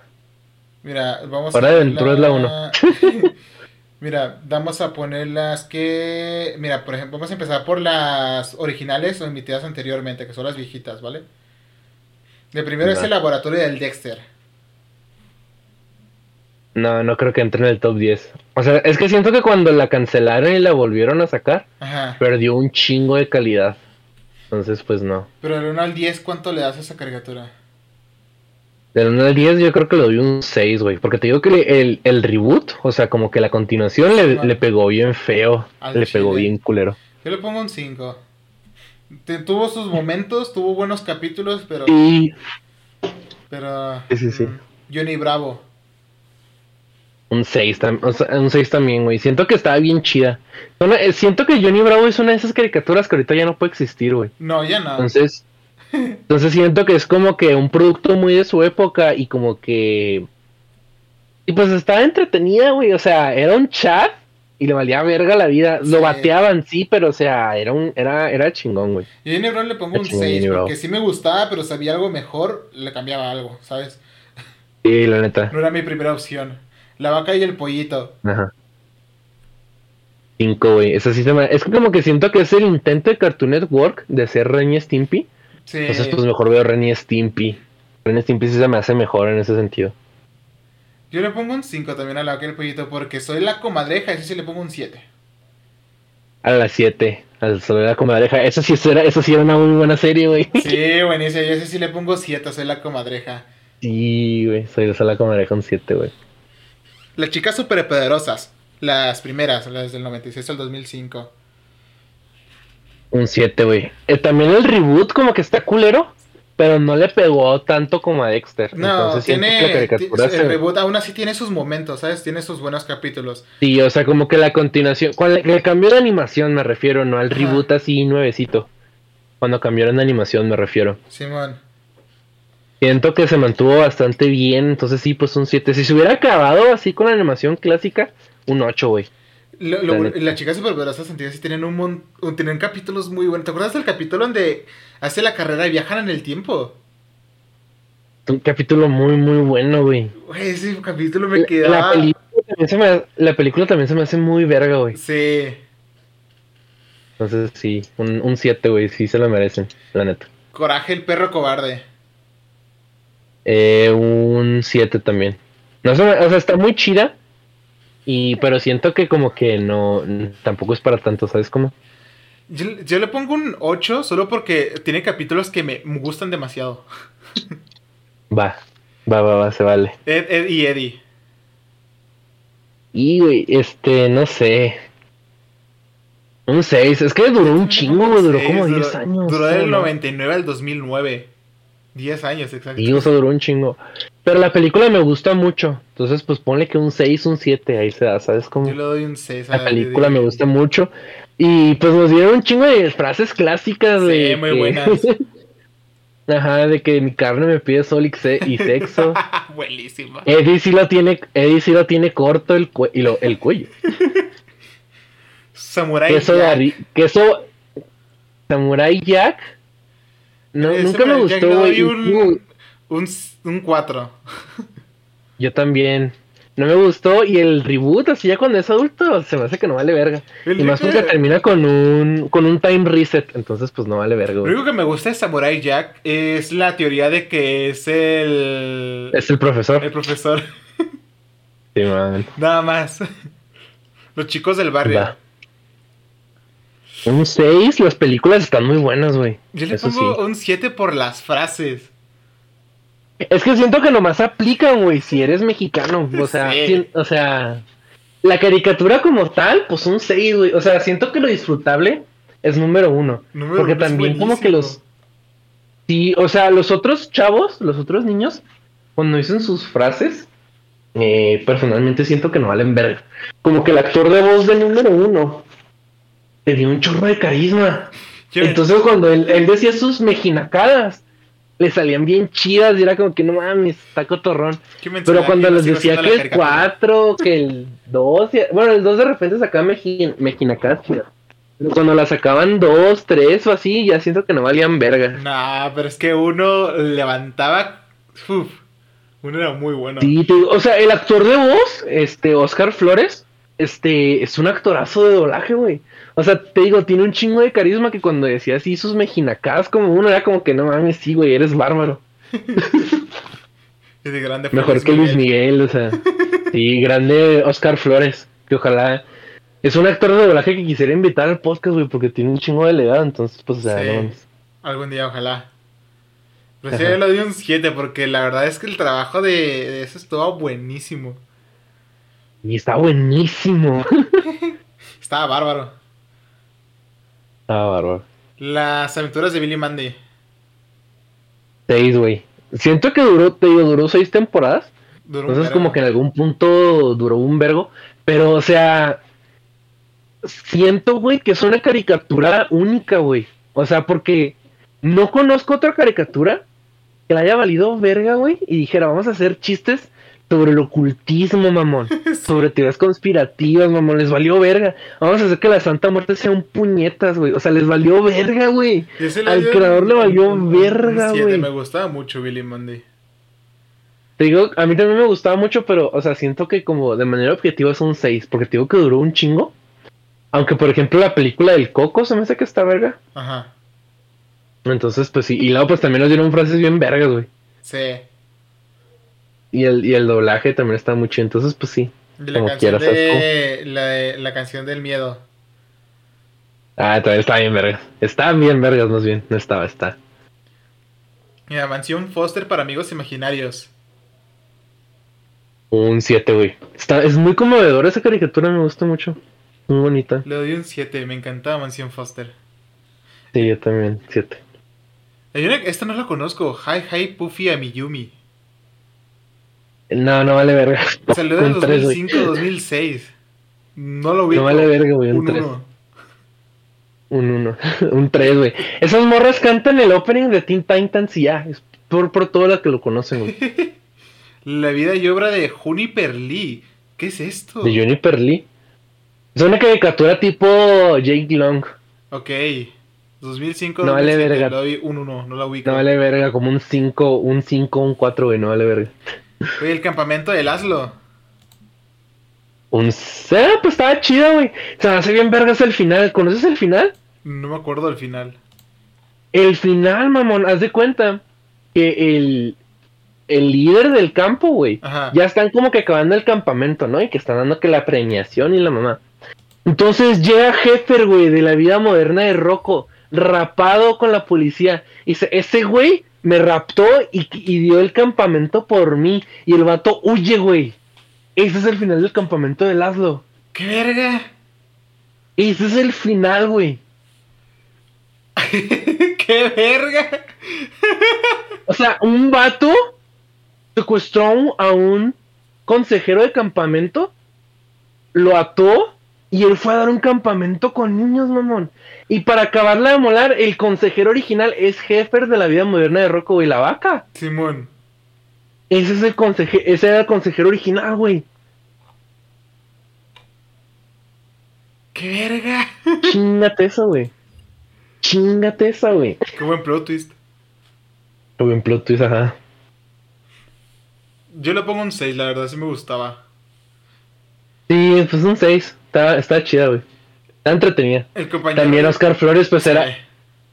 Mira, vamos Hora de poner Aventura es la *laughs* Mira, vamos a poner las que... Mira, por ejemplo, vamos a empezar por las originales o emitidas anteriormente, que son las viejitas, ¿vale? De primero es el laboratorio del Dexter. No, no creo que entre en el top 10. O sea, es que siento que cuando la cancelaron y la volvieron a sacar, Ajá. perdió un chingo de calidad. Entonces, pues no. Pero del 1 al 10, ¿cuánto le das a esa caricatura? Del 1 al 10 yo creo que le doy un 6, güey. Porque te digo que le- el, el reboot, o sea, como que la continuación le, le pegó bien feo. Al le pegó bien culero. Yo le pongo un 5. Te- tuvo sus momentos, tuvo buenos capítulos, pero... Y Pero... Sí, sí, sí. mm, Johnny Bravo. un 6 también. O sea, un 6 también, güey. Siento que estaba bien chida. Eh, siento que Johnny Bravo es una de esas caricaturas que ahorita ya no puede existir, güey. No, ya no. Entonces, *laughs* entonces siento que es como que un producto muy de su época y como que... Y pues estaba entretenida, güey. O sea, era un chat y le valía verga la vida. Sí. Lo bateaban, sí, pero o sea, era un era, era chingón, güey. Yo a Johnny Bravo le pongo un Está chingón 6 Johnny Bravo. porque sí me gustaba, pero sabía algo mejor, le cambiaba algo, ¿sabes? Sí, la neta. No era mi primera opción. La vaca y el pollito. Ajá. Cinco, güey. Eso sí se me... Es que como que siento que es el intento de Cartoon Network de hacer Ren y Stimpy. Sí. Entonces, pues mejor veo Ren y Stimpy. Ren y Stimpy sí se me hace mejor en ese sentido. Yo le pongo un 5 también a la vaca y el pollito porque soy la comadreja, ese sí le pongo un 7. A las 7. Al Soledad Comadreja. Eso sí era, eso sí era una muy buena serie, güey. Sí, buenísimo. Yo ese sí le pongo 7, soy la comadreja. Sí, güey. Soy de Soledad Comadreja un 7, güey. Las chicas superpoderosas. Las primeras, las del 96 al 2005. Un 7, güey. Eh, también el reboot como que está culero. Pero no le pegó tanto como a Dexter. No, Entonces que la tiene. caricatura se- El reboot aún así tiene sus momentos, ¿sabes? Tiene sus buenos capítulos. Sí, o sea, como que la continuación, con el, cambio de animación me refiero, no al reboot así nuevecito. Cuando cambiaron de animación me refiero. Simón. Siento que se mantuvo bastante bien, entonces sí, pues un 7. Si se hubiera acabado así con la animación clásica, un 8, güey. Lo- lo- La las chicas superpoderosas sí tienen un, mon- un- tienen capítulos muy buenos. ¿Te acuerdas del capítulo donde hace la carrera y viajan en el tiempo? Un capítulo muy, muy bueno, güey. Güey, ese capítulo me quedaba. la película también se me, la película también se me hace muy verga, güey. Sí. Entonces sí, un un 7, güey, sí se lo merecen, la neta. Coraje, el perro cobarde. Eh, un 7 también. No, o sea, está muy chida. Y, pero siento que como que no, tampoco es para tanto, ¿sabes cómo? Yo, yo le pongo un 8 solo porque tiene capítulos que me gustan demasiado. Va, va, va, va, se vale. Ed, Ed y Eddie. Y, güey, este, no sé. Un 6, es que duró un chingo, güey, duró como duró- 10 años. Duró del ¿no? 99 al 2009. 10 años, exacto. Sí, o sea, duró un chingo. Pero la película me gusta mucho. Entonces, pues ponle que un 6, un 7, ahí se da, ¿sabes cómo? Yo le doy un 6 a La película me gusta mucho. Y pues nos dieron un chingo de frases clásicas Sí, de. muy que- buenas. *laughs* Ajá, de que mi carne me pide sol y, se- y sexo. *laughs* Buenísima. Eddie sí lo tiene, Eddie sí lo tiene corto el, cue- y lo- el cuello. *laughs* Samurai Queso Jack. queso Samurai Jack. No, Ese nunca me gustó, güey. un, un, un 4. Yo también. No me gustó. Y el reboot, así ya cuando es adulto, se me hace que no vale verga. El Y más porque termina con un, con un time reset. Entonces, pues no vale verga. Lo único que me gusta de Samurai Jack es la teoría de que es el, Es el profesor. el profesor. Sí, man. Nada más. Los chicos del barrio. Va. Un 6, las películas están muy buenas, güey. Yo le Eso pongo sí. un 7 por las frases. Es que siento que nomás aplican, güey, si eres mexicano. O sea, Sí. si- o sea, la caricatura como tal, pues un 6, güey. O sea, siento que lo disfrutable es número uno. Número porque uno también como que los... Sí, o sea, los otros chavos, los otros niños, cuando dicen sus frases, eh, personalmente siento que no valen verga. Como que el actor de voz del número uno tenía un chorro de carisma. Entonces cuando él, él decía sus mejinacadas, le salían bien chidas y era como que no mames, está cotorrón. Pero cuando les decía que el caricatura. 4, que el 2, bueno, el 2 de repente sacaba mejin, mejinacadas chidas. Pero cuando la sacaban 2, 3 o así, ya siento que no valían verga. Nah, pero es que uno levantaba. Uf, uno era muy bueno. Sí, te o sea, el actor de voz, este, Oscar Flores, este, es un actorazo de doblaje, güey. O sea, te digo, tiene un chingo de carisma que cuando decía así sus mejinacadas como uno, era como que no mames, sí, güey, eres bárbaro. *laughs* Es de grande Mejor que Luis Miguel, o sea. Sí, grande Oscar Flores, que ojalá... Es un actor de doblaje que quisiera invitar al podcast, güey, porque tiene un chingo de legado, entonces, pues, o sea, Sí. no mames. Algún día, ojalá. Pero sí, Ajá. yo le doy un 7 porque la verdad es que el trabajo de, de eso estuvo buenísimo. Y está buenísimo. *laughs* Estaba bárbaro. Ah, bárbaro. Las aventuras de Billy Mandy. Seis, güey. Siento que duró, te digo, duró seis temporadas. Duró Entonces como que en algún punto duró un vergo. Pero, o sea, siento, güey, que es una caricatura única, güey. O sea, porque no conozco otra caricatura que la haya valido verga, güey. Y dijera, vamos a hacer chistes sobre el ocultismo, mamón. *laughs* Sobre teorías conspirativas, mamón. Les valió verga. Vamos a hacer que la Santa Muerte sea un puñetas, güey. O sea, les valió verga, güey. Al creador le valió verga, güey. Me gustaba mucho Billy Mandy. Te digo, a mí también me gustaba mucho, pero, o sea, siento que como de manera objetiva es un 6, porque te digo que duró un chingo. Aunque, por ejemplo, la película del Coco se me hace que está verga. Ajá. Entonces, pues sí. Y luego, pues también nos dieron frases bien vergas, güey. Sí. Y el, y el doblaje también está muy chido. Entonces, pues sí. La Como canción quieras, de la, la canción del miedo. Ah, también está bien vergas. Está bien vergas, más bien. No estaba, está. Mira, Mansión Foster para amigos imaginarios. Un 7, güey. Está, es muy conmovedora esa caricatura, me gusta mucho. Muy bonita. Le doy un 7, me encantaba Mansión Foster. Sí, yo también, 7. Hay una, esta no la conozco, Hi Hi Puffy Amiyumi. No, no vale verga. *laughs* Salió del Un tres, güey. 2005-2006. No lo vi. No vale verga, güey. Un Un 3. uno. Un 1. *laughs* un 3, güey. Esas morras cantan el opening de Teen Titans y ya. Es por, por todo lo que lo conocen, güey. *laughs* La vida y obra de Juniper Lee. ¿Qué es esto? De Johnny Perly. Es una caricatura tipo Jake Long. Ok. 2005 No vale 2007, verga. Un 1, no la ubico. No vale verga, como un 5, un 5, un 4, güey. No vale verga. Oye, el campamento de Laszlo. Un 6, pues estaba chido, güey. Se me hace bien vergas el final. ¿Conoces el final? No me acuerdo del final. El final, mamón, haz de cuenta que el, el líder del campo, güey. Ya están como que acabando el campamento, ¿no? Y que están dando que la premiación y la mamá. Entonces llega Heffer, güey, de la vida moderna de Rocco, rapado con la policía. Y dice, ese güey me raptó y, y dio el campamento por mí. Y el vato huye, güey. Ese es el final del campamento de Laszlo. ¡Qué verga! Ese es el final, güey. *laughs* ¡Qué verga! O sea, un vato secuestró a un- a un consejero de campamento, lo ató y él fue a dar un campamento con niños, mamón. Y para acabarla de molar, el consejero original es Heffer de la vida moderna de Rocco y la vaca. Simón. Ese es el consejero, ese era el consejero original, güey. ¡Qué verga! Chingate esa, güey. Chingate esa, güey. ¡Qué buen plot twist! Qué buen plot twist, ajá. Yo le pongo un 6, la verdad, sí me gustaba. Sí, pues un 6. Está, está chida, güey. Está entretenida. El. También Oscar Flores, pues era, Sí.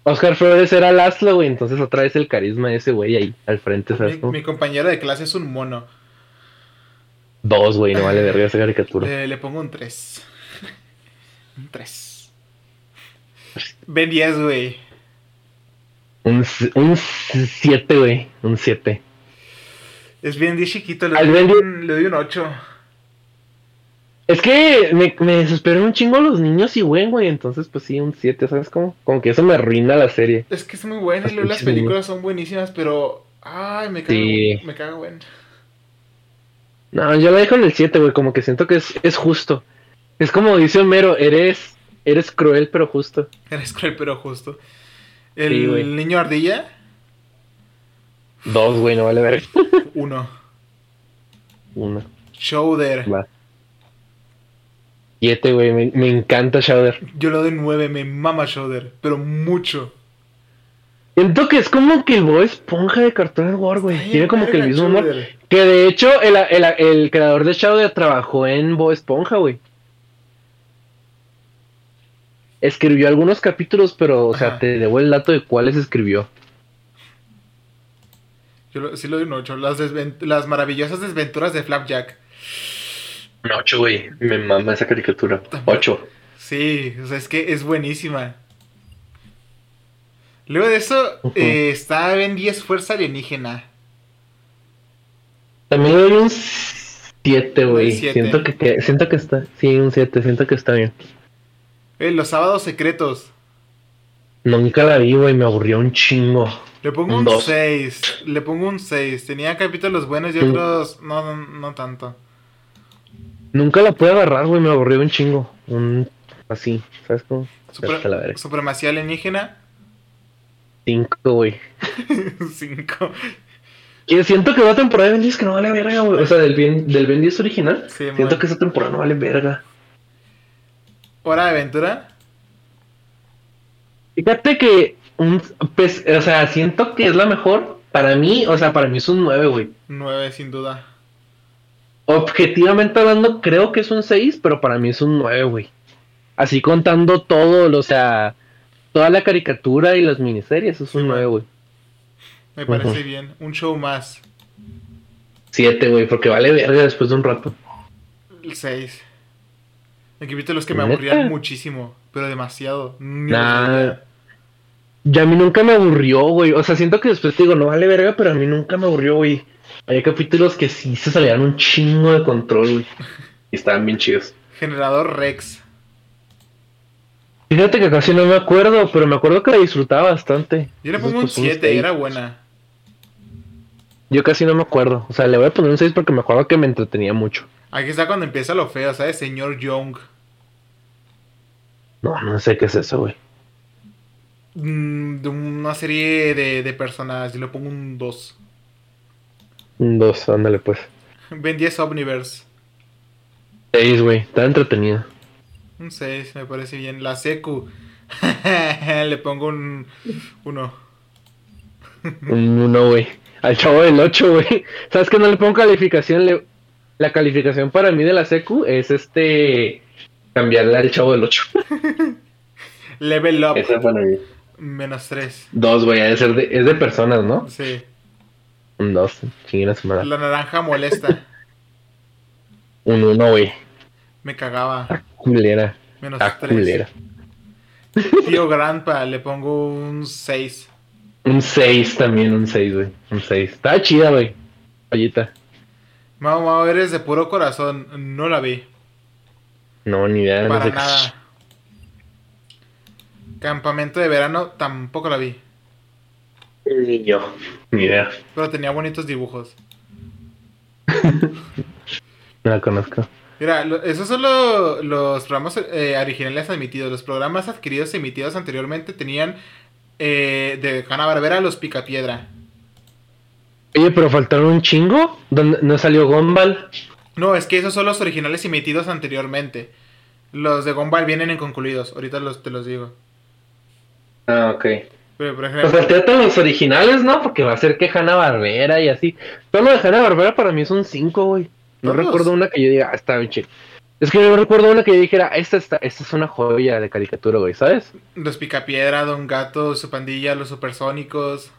Oscar Flores era Laszlo, güey, entonces otra vez el carisma de ese güey ahí al frente, ¿sabes? Mi, cómo? mi compañero de clase es un mono. Dos, güey, no vale verga esa caricatura. Le, le pongo un 3. *laughs* un 3. Ben 10, güey. Un, s- un 7, güey, un 7. Es bien 10 chiquito, le doy, Ben 10. un, le doy un 8. Es que me, me desesperan un chingo los niños y güey, güey, entonces pues sí, un 7, ¿sabes cómo? Como que eso me arruina la serie. Es que es muy bueno y Las luego las películas son buenísimas, pero. Ay, me cago, Sí. me cago en. No, yo la dejo en el 7, güey, como que siento que es, es justo. Es como dice Homero, eres, eres cruel pero justo. Eres cruel, pero justo. El Sí, niño ardilla, Dos, güey, no vale verga. 1. Uno, Shoulder, va. 7, güey, me, me encanta Shouder. yo le doy 9, me mama Shoulder, pero mucho. Siento que es como que el Bob Esponja de Cartoon Network, güey. Tiene como que el mismo humor. Que de hecho, el, el, el creador de Shouder trabajó en Bob Esponja, güey. Escribió algunos capítulos, pero, o sea, te debo el dato de cuáles escribió. Yo lo- sí le doy un 8. Las, las maravillosas desventuras de Flapjack. Un 8, güey. Me mama esa caricatura. 8. Sí, o sea, es que es buenísima. Luego de eso, Ujú. eh, está Ben 10 Fuerza Alienígena. También le doy un 7, güey. Siento que, que- siento que está. Sí, un 7. Siento que está bien. Eh, los sábados secretos. Nunca la vi, güey. Me aburrió un chingo. Le pongo Un un dos. 6. Le pongo un 6. Tenía capítulos buenos y otros no, no, no tanto. Nunca la pude agarrar, güey. Me aburrió un chingo. Un. Así. ¿Sabes cómo? Verga. Supremacía alienígena. 5, güey. *laughs* 5. Que siento que la temporada de Ben 10 que no vale verga, güey. O sea, del, Ben- del Ben 10 original. Sí, siento man. que esa temporada no vale verga. Hora de aventura. Fíjate que, un, pues, o sea, siento que es la mejor. Para mí, o sea, para mí es un 9, güey. 9 sin duda. Objetivamente hablando, creo que es un 6, pero para mí es un 9, güey. Así contando todo, o sea, toda la caricatura y las miniseries, es un Sí, 9, güey. Me parece bien. Un show más. 7, güey, porque vale verga después de un rato. El 6. El capítulos que me ¿Neta? aburrían muchísimo. Pero demasiado. Los Nah. Ya a mí nunca me aburrió, güey. O sea, siento que después te digo, no vale verga, pero a mí nunca me aburrió, güey. Hay capítulos que sí se salían un chingo de control, güey. Y estaban bien chidos. Generador Rex. Fíjate que casi no me acuerdo, pero me acuerdo que la disfrutaba bastante. Yo le pongo un pues, 7. seis. Era buena. Yo casi no me acuerdo. O sea, le voy a poner un 6 porque me acuerdo que me entretenía mucho. Aquí está cuando empieza lo feo, ¿sabes? Señor Young. No, no sé qué es eso, güey. Mm, de una serie de, de personas. Yo le pongo un 2. Un 2, ándale pues. Ben 10 Omniverse. 6, güey. Está entretenido. Un 6, me parece bien. La Secu. *laughs* le pongo un 1. Un 1, güey. Al chavo del 8, güey. ¿Sabes que no le pongo calificación? Le- La calificación para mí de la secu es este... Cambiarle al chavo del 8. *laughs* Level Up. Esa es para mí. Menos 3. Dos, güey, de, es de personas, ¿no? Sí. Un 2, chinguen a su madre. La naranja molesta. *laughs* Un 1, güey. Me cagaba. Está culera. Menos Está 3. culera. Tío Grandpa, le pongo un 6. Un 6 también, un 6, güey. Un 6. Está chida, güey. Ollita. Mau Mau, eres de puro corazón. No la vi. No, ni idea. no Para sé qué- nada. Campamento de verano tampoco la vi. Ni yo. Ni idea. Pero tenía bonitos dibujos. No la conozco. Mira, lo- esos son lo- los programas eh, originales admitidos. Los programas adquiridos y emitidos anteriormente tenían eh, de Hanna-Barbera los Picapiedra. Oye, pero faltaron un chingo. ¿Dónde- ¿No salió Gumball? No, es que esos son los originales emitidos anteriormente. Los de Gumball vienen en concluidos. Ahorita los, te los digo. Ah, ok. Pero, por ejemplo, al teatro los originales, ¿no? Porque va a ser que Hanna Barbera y así. Todo lo de Hanna Barbera para mí es un 5, güey. No ¿Todos? recuerdo una que yo diga, ah, está bien chido. Es que yo no recuerdo una que yo dijera, esta, está, esta es una joya de caricatura, güey, ¿sabes? los Picapiedra, Don Gato, su pandilla, los supersónicos.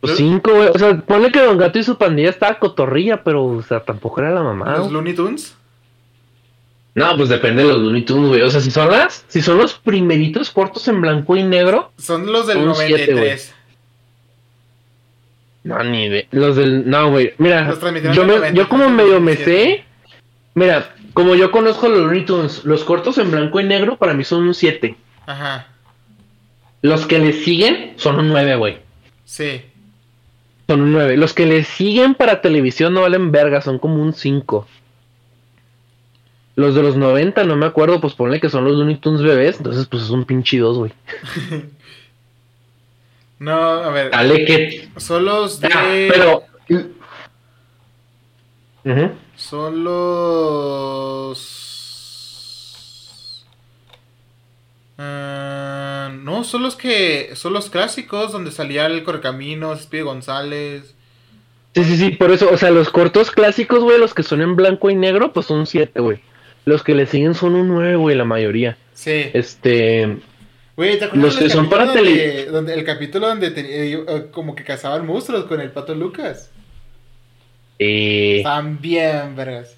Pues Los- 5, güey. O sea, ponle que Don Gato y su pandilla estaba cotorrilla, pero, o sea, tampoco era la mamá. los Looney Tunes. No, pues depende de los Looney Tunes, güey. O sea, si son las, si son los primeritos cortos en blanco y negro, Son los del Un siete, 93. no, ni de. Los del. No, güey. Mira, yo, en me- 90, yo como medio me 97. sé. Mira, como yo conozco los Looney Tunes, los cortos en blanco y negro para mí son un 7. Ajá. Los que le siguen son un 9, güey. Sí. Son un 9. Los que le siguen para televisión no valen verga, son como un 5. Los de los 90, no me acuerdo, pues ponle que son los Looney Tunes bebés, entonces pues es un pinche 2, güey. *laughs* No, a ver. Dale que... Son los de. Ah, pero... Ujú. Son los. Ah, no, son los que. Son los clásicos donde salía el Correcaminos, Speedy González. Sí, sí, sí, por eso, o sea, los cortos clásicos, güey, los que son en blanco y negro, pues son 7, güey. Los que le siguen son un 9, güey, la mayoría. Sí. Este... Güey, ¿te acuerdas los que son para capítulo tele- donde, donde- el capítulo donde te- eh, eh, como que cazaban monstruos con el pato Lucas? Eh, Están bien, vergas.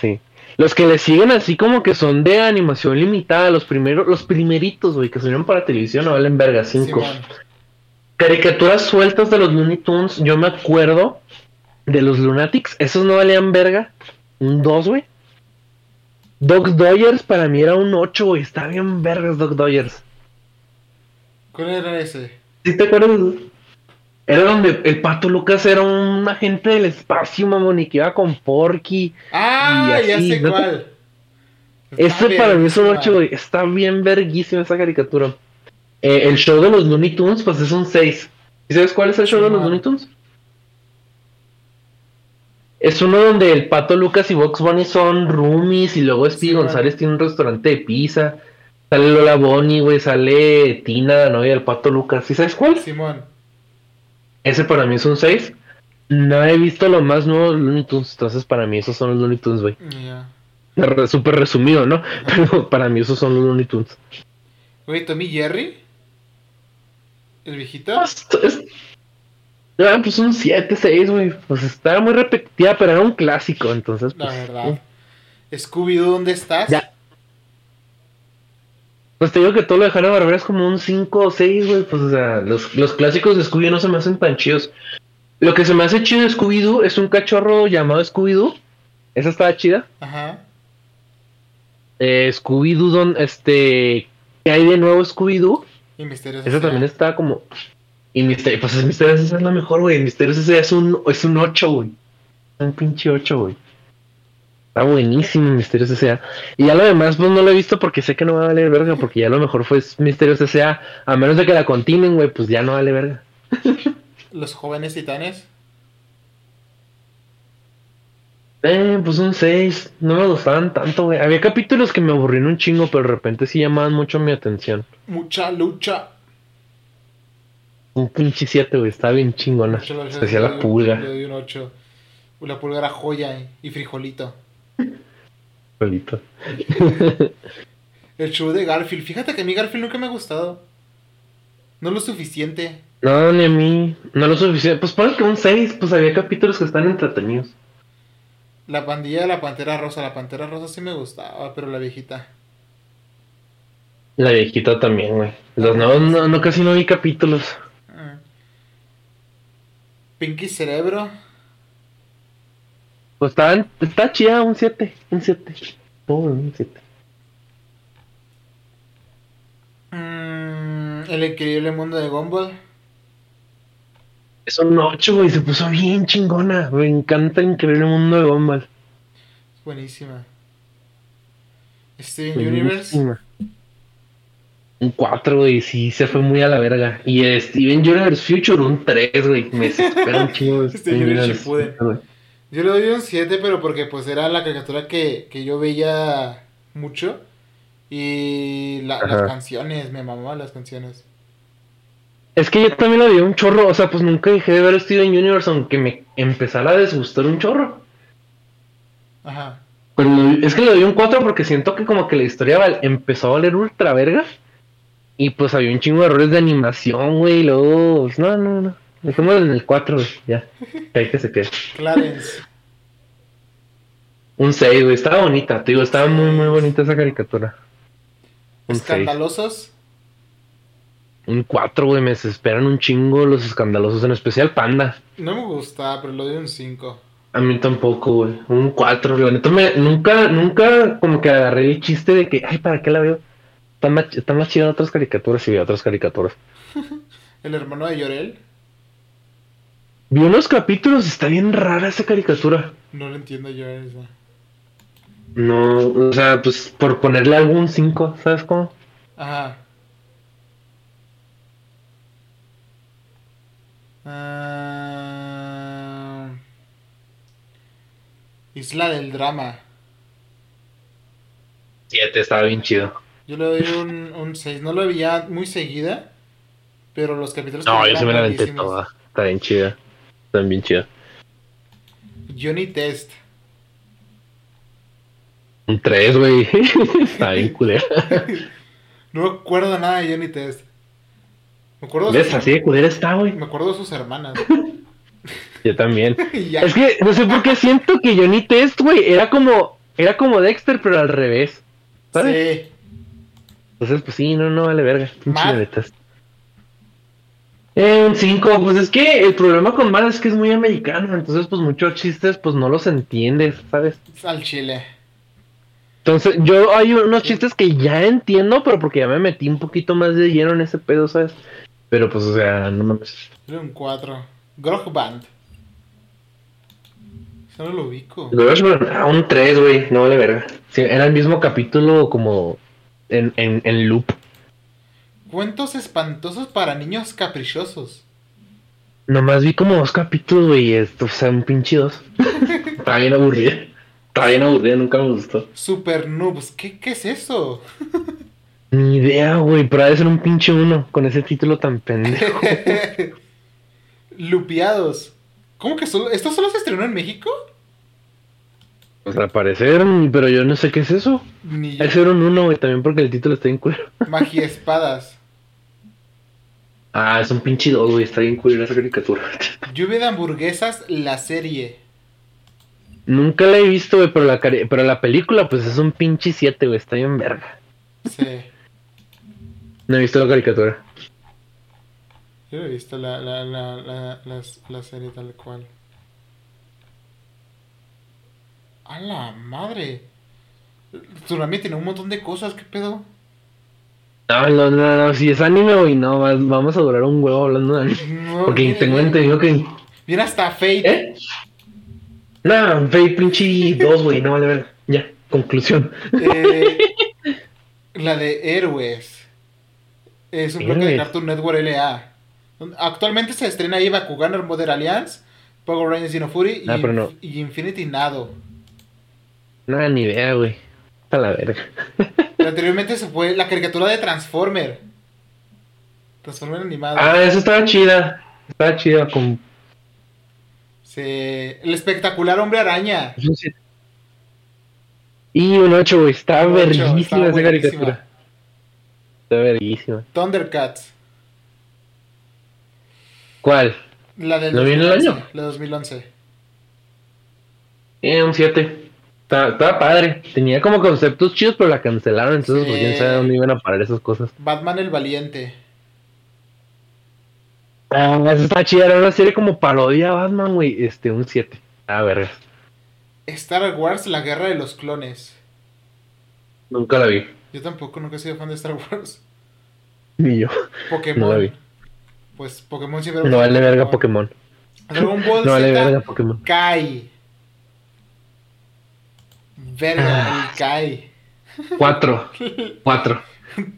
sí. Los que le siguen así como que son de animación limitada, los primeros, los primeritos, güey, que salieron para televisión, no valen verga, 5. Simón. Caricaturas sueltas de los Looney Tunes, yo me acuerdo de los Lunatics, esos no valían verga. Un 2, güey. Dog Dodgers para mí era un 8, güey. Está bien vergas Dog Dodgers. ¿Cuál era ese? ¿Sí te acuerdas? Era donde el pato Lucas era un agente del espacio, mamón, y que iba con Porky. Ah, Y ya así, sé ¿no te- cuál. Este para mí es un verguísima. 8, güey. Está bien verguísima esa caricatura. Eh, el show de los Looney Tunes, pues es un 6. ¿Y sabes cuál es el show de los. Looney Tunes? Es uno donde el pato Lucas y Box Bunny son roomies y luego Speedy. González tiene un restaurante de pizza. Sale Lola Bonnie, güey. Sale Tina, la novia del pato Lucas. ¿Sí sabes cuál? Simón. Ese para mí es un 6. No he visto lo más nuevo de Looney Tunes, entonces para mí esos son los Looney Tunes, güey. Re- Súper resumido, ¿no? *laughs* Pero para mí esos son los Looney Tunes. Güey, Tommy Jerry. El viejito. Es- Ah, pues un 7, 6, güey. Pues estaba muy repetitiva, pero era un clásico, entonces. La Pues, verdad. Scooby-Doo, ¿dónde estás? Ya. Pues te digo que todo lo de Hanna Barbera es como un 5 o 6, güey. Pues, o sea, los, los clásicos de Scooby no se me hacen tan chidos. Lo que se me hace chido de Scooby-Doo es un cachorro llamado Scooby-Doo. Esa estaba chida. Ajá. Eh, Scooby-Doo, este. ¿Qué hay de nuevo Scooby-Doo? Y Misterios. Esa también está como. Y Misterio, pues Misterios es la mejor, güey. Misterios ese es un, es un 8, güey. Un pinche 8, güey. Está buenísimo Misterios S.A. Y ya lo demás, pues no lo he visto porque sé que no va a valer verga. Porque ya lo mejor fue Misterios S.A. A menos de que la continen, güey, pues ya no vale verga. Los jóvenes titanes. Eh, pues un 6. No me gustaban tanto, güey. Había capítulos que me aburrían un chingo, pero de repente sí llamaban mucho mi atención. Mucha lucha. Un pinche 7, güey. Está bien chingona. Especial Le la pulga. Le doy un 8. La pulga era joya eh, y frijolito. Solito. El show de Garfield. Fíjate que a mí Garfield nunca me ha gustado. No lo suficiente. No, ni a mí. No lo suficiente. Pues ponle que un 6, pues había capítulos que están entretenidos. La pandilla de la Pantera Rosa. La Pantera Rosa sí me gustaba, pero la viejita. La viejita también, güey. Los nuevos no, no, casi no vi capítulos. Pinky Cerebro. Pues está, está chida, un 7. Un 7. Todo un 7. Mm, el increíble mundo de Gumball. Es un 8, güey. Se puso bien chingona. Me encanta el increíble mundo de Gumball. Es buenísima. Steven Universe. Un 4, güey, sí, se fue muy a la verga. Y Steven Universe Future, un 3, güey. Me espera un chingo. *laughs* Steven Universe Yo le doy un 7, pero porque pues era la caricatura que, que yo veía mucho. Y la, las canciones, me mamaban las canciones. Es que yo también la vi un chorro, o sea, pues nunca dejé de ver Steven Universe, aunque me empezara a desgustar un chorro. Ajá. Pero es que le doy un 4 porque siento que como que la historia empezó a valer ultra verga. Y pues había un chingo de errores de animación, güey, luego... Pues, no, no, no. Dejémoslo en el 4, güey, ya. Que hay que se quede. Clarence. Un 6, güey, estaba bonita, te digo, estaba muy, muy bonita esa caricatura. ¿Escandalosos? Un 4, güey, me desesperan un chingo los escandalosos, en especial Panda. No me gusta, pero lo doy un 5. A mí tampoco, güey. Un 4, la neta me, nunca, nunca como que agarré el chiste de que, ay, ¿para qué la veo? Está más, está más chido en otras caricaturas y vi otras caricaturas. *laughs* ¿El hermano de Llorel? Vi unos capítulos, está bien rara esa caricatura. No lo entiendo yo. No, o sea, pues por ponerle algún 5, ¿sabes cómo? Ajá. Ah, Isla del Drama. 7, estaba bien chido. Yo le doy un, un 6. No lo veía muy seguida, pero los capítulos... No, yo se me la aventé toda. Está bien chida. Está bien chida. Johnny Test. Un 3, güey. *laughs* Está bien culera. *laughs* no me acuerdo nada de Johnny Test. Me acuerdo ¿Ves? Así de culera está, güey. Me acuerdo de sus hermanas. *laughs* Yo también. es que no sé por qué siento que Johnny Test, güey, era como, era como Dexter, pero al revés. ¿Sabes? Sí. Entonces, pues sí, no, no vale verga. Eh, un 5, pues es que el problema con Mal es que es muy americano, entonces pues muchos chistes pues no los entiendes, ¿sabes? Al chile. Entonces, yo hay unos chistes que ya entiendo, pero porque ya me metí un poquito más de lleno en ese pedo, ¿sabes? Pero pues, o sea, no mames. Un 4. Grog Band. Solo lo ubico. un 3, güey, no vale verga. era el mismo capítulo como en, en, en loop. Cuentos espantosos para niños caprichosos. Nomás vi como dos capítulos, güey, esto, o sea, un pinche dos. *laughs* Está bien aburrido. Está bien aburrida, nunca me gustó. Super Noobs, ¿qué, qué es eso? *laughs* Ni idea, güey, pero ha de ser un pinche uno con ese título tan pendejo. *laughs* Lupiados. ¿Cómo que solo? ¿Esto solo se estrenó en México? Pues al parecer, pero yo no sé qué es eso. Ni yo. ser un uno, güey, también porque el título está bien cuero. *laughs* Magia espadas. Ah, es un pinche dos, güey, está bien cuero esa caricatura. *laughs* Lluvia de hamburguesas, la serie. Nunca la he visto, güey, pero la, pero la película, pues es un pinche 7, güey, está bien verga. Sí. No he visto la caricatura. Yo he visto la, la, la, la, la, serie tal cual. ¡A la madre! Tsunami tiene un montón de cosas, ¿qué pedo? No, no, no, no, si es anime, güey, no, vamos a durar un huevo hablando de anime. porque tengo entendido que... Mira hasta Fate. ¿Eh? Nah, Fate pinche 2, güey, no vale ver. Ya, conclusión. Eh, la de Héroes. Es un bloque de Cartoon Network LA. Actualmente se estrena ahí Bakugan Modern Alliance, Power Rangers Dino Fury y, no. y, Infinity Nado. Nada, ni idea, güey. A la verga. anteriormente se fue la caricatura de Transformer. Transformer animado. Ah, eso estaba chida. Estaba chida con el espectacular hombre araña. Y un 8, güey. Está verguísima esa caricatura. Está verguísima. Thundercats. ¿Cuál? La del ¿No viene el 2011, año? La 2011. Eh, un 7. Estaba, estaba padre. Tenía como conceptos chidos, pero la cancelaron. Entonces, Sí. pues quién sabe dónde iban a parar esas cosas. Batman el Valiente. Ah, esa está chida. Era una serie como parodia a Batman, güey. Este, un 7. Ah, vergas. Star Wars, la guerra de los clones. Nunca la vi. Yo tampoco nunca he sido fan de Star Wars. Ni yo. Pokémon. No la vi. Pues Pokémon siempre. No vale verga Pokémon. Dragon Ball No vale verga Pokémon. Kai. Verga, Ah. el Kai. 4. 4.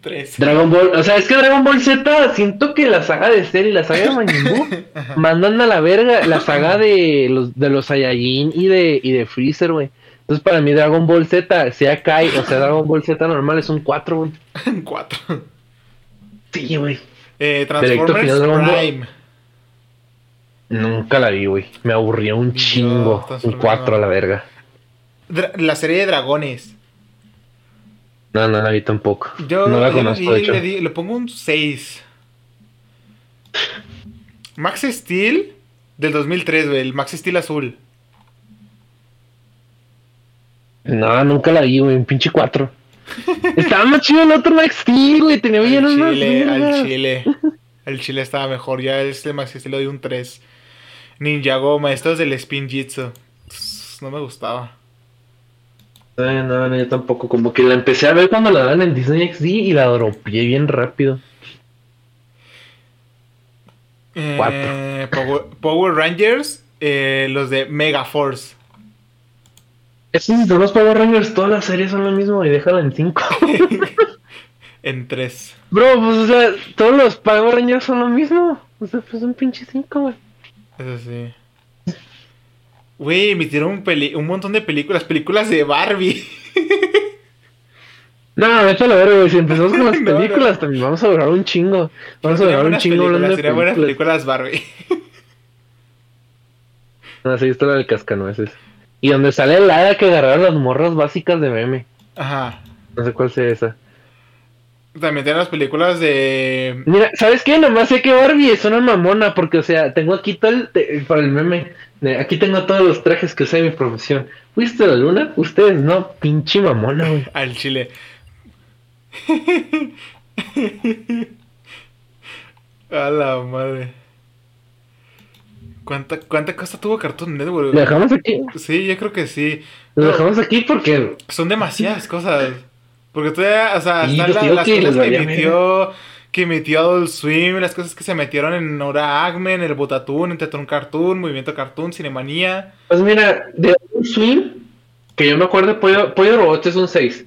3. Dragon Ball, o sea, es que Dragon Ball Z, siento que la saga de Cell y la saga de Majin *laughs* mandan a la verga la saga de los de los Saiyajin y de y de Freezer, güey. Entonces para mí Dragon Ball Z, sea Kai o sea Dragon Ball Z normal es un 4, güey. *laughs* 4. Sí, güey. Eh, Transformers. Prime. Nunca la vi, güey. Me aburrió un chingo. Un Transformers 4 a la verga. La serie de dragones. No, no la vi tampoco. Yo no la conozco, le, di- le pongo un 6. Max Steel del 2003, güey. El Max Steel azul. No, nunca la vi, güey. Un pinche 4. *laughs* Estaba más chido el otro Max Steel, güey. Tenía Al villanos más chile, al chile. El chile estaba mejor. Ya este Max Steel le doy un 3. Ninjago, estos del Spin Jitsu. No me gustaba. No, no, yo tampoco. Como que la empecé a ver cuando la daban en Disney XD y la dropeé bien rápido. Eh, Power, Power Rangers, eh, los de Mega Force. Esos de los Power Rangers, todas las series son lo mismo y déjala en 5. *laughs* En 3. Bro, pues o sea, todos los Power Rangers son lo mismo. O sea, pues un pinche 5, güey. Eso sí. Güey, emitieron un, peli- un montón de películas. Películas de Barbie. No, déjalo ver, güey. Si empezamos con *laughs* las No, no. películas, también vamos a durar un chingo. Vamos a durar un chingo hablando de películas, buenas películas. películas Barbie. No, *laughs* sí, esto la del cascanueces. Y donde sale la hada que agarraron las morras básicas de meme. Ajá. No sé cuál sea esa. También tienen las películas de. Mira, ¿sabes qué? Nomás sé que Barbie es una mamona, porque, o sea, tengo aquí todo el. te- para el meme. Aquí tengo todos los trajes que usé en mi profesión. ¿Fuiste a la luna? Ustedes no, pinche mamona, güey. Al chile. A la madre. ¿Cuánta, ¿Cuánta cosa tuvo Cartoon Network? Lo dejamos aquí. Sí, yo creo que sí. Lo No, dejamos aquí porque. son demasiadas cosas. Porque todavía, o sea, Sí, pues la- las que cosas que emitió, que emitió Adult Swim, las cosas que se metieron en Hora Acme, en el Botatún, en Tetron Cartoon, Movimiento Cartoon, Cinemanía. Pues mira, de un swing, que yo me acuerdo, Pollo, Pollo Robot es un 6.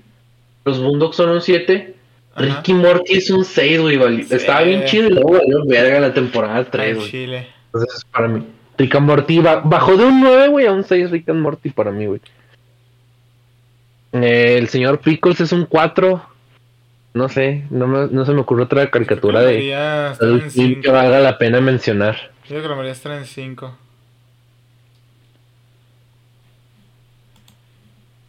Los Boondocks son un 7. Ajá. Ricky Morty es un 6, güey. Sí. Estaba bien chido y luego valió verga la temporada 3, Al güey. Chile. Entonces, para mí. Rick and Morty ba- bajó de un 9, güey, a un 6 Rick and Morty para mí, güey. El señor Pickles es un 4. No sé, no, me- no se me ocurre otra caricatura de que 5. valga la pena mencionar. Yo creo que la estar en 5.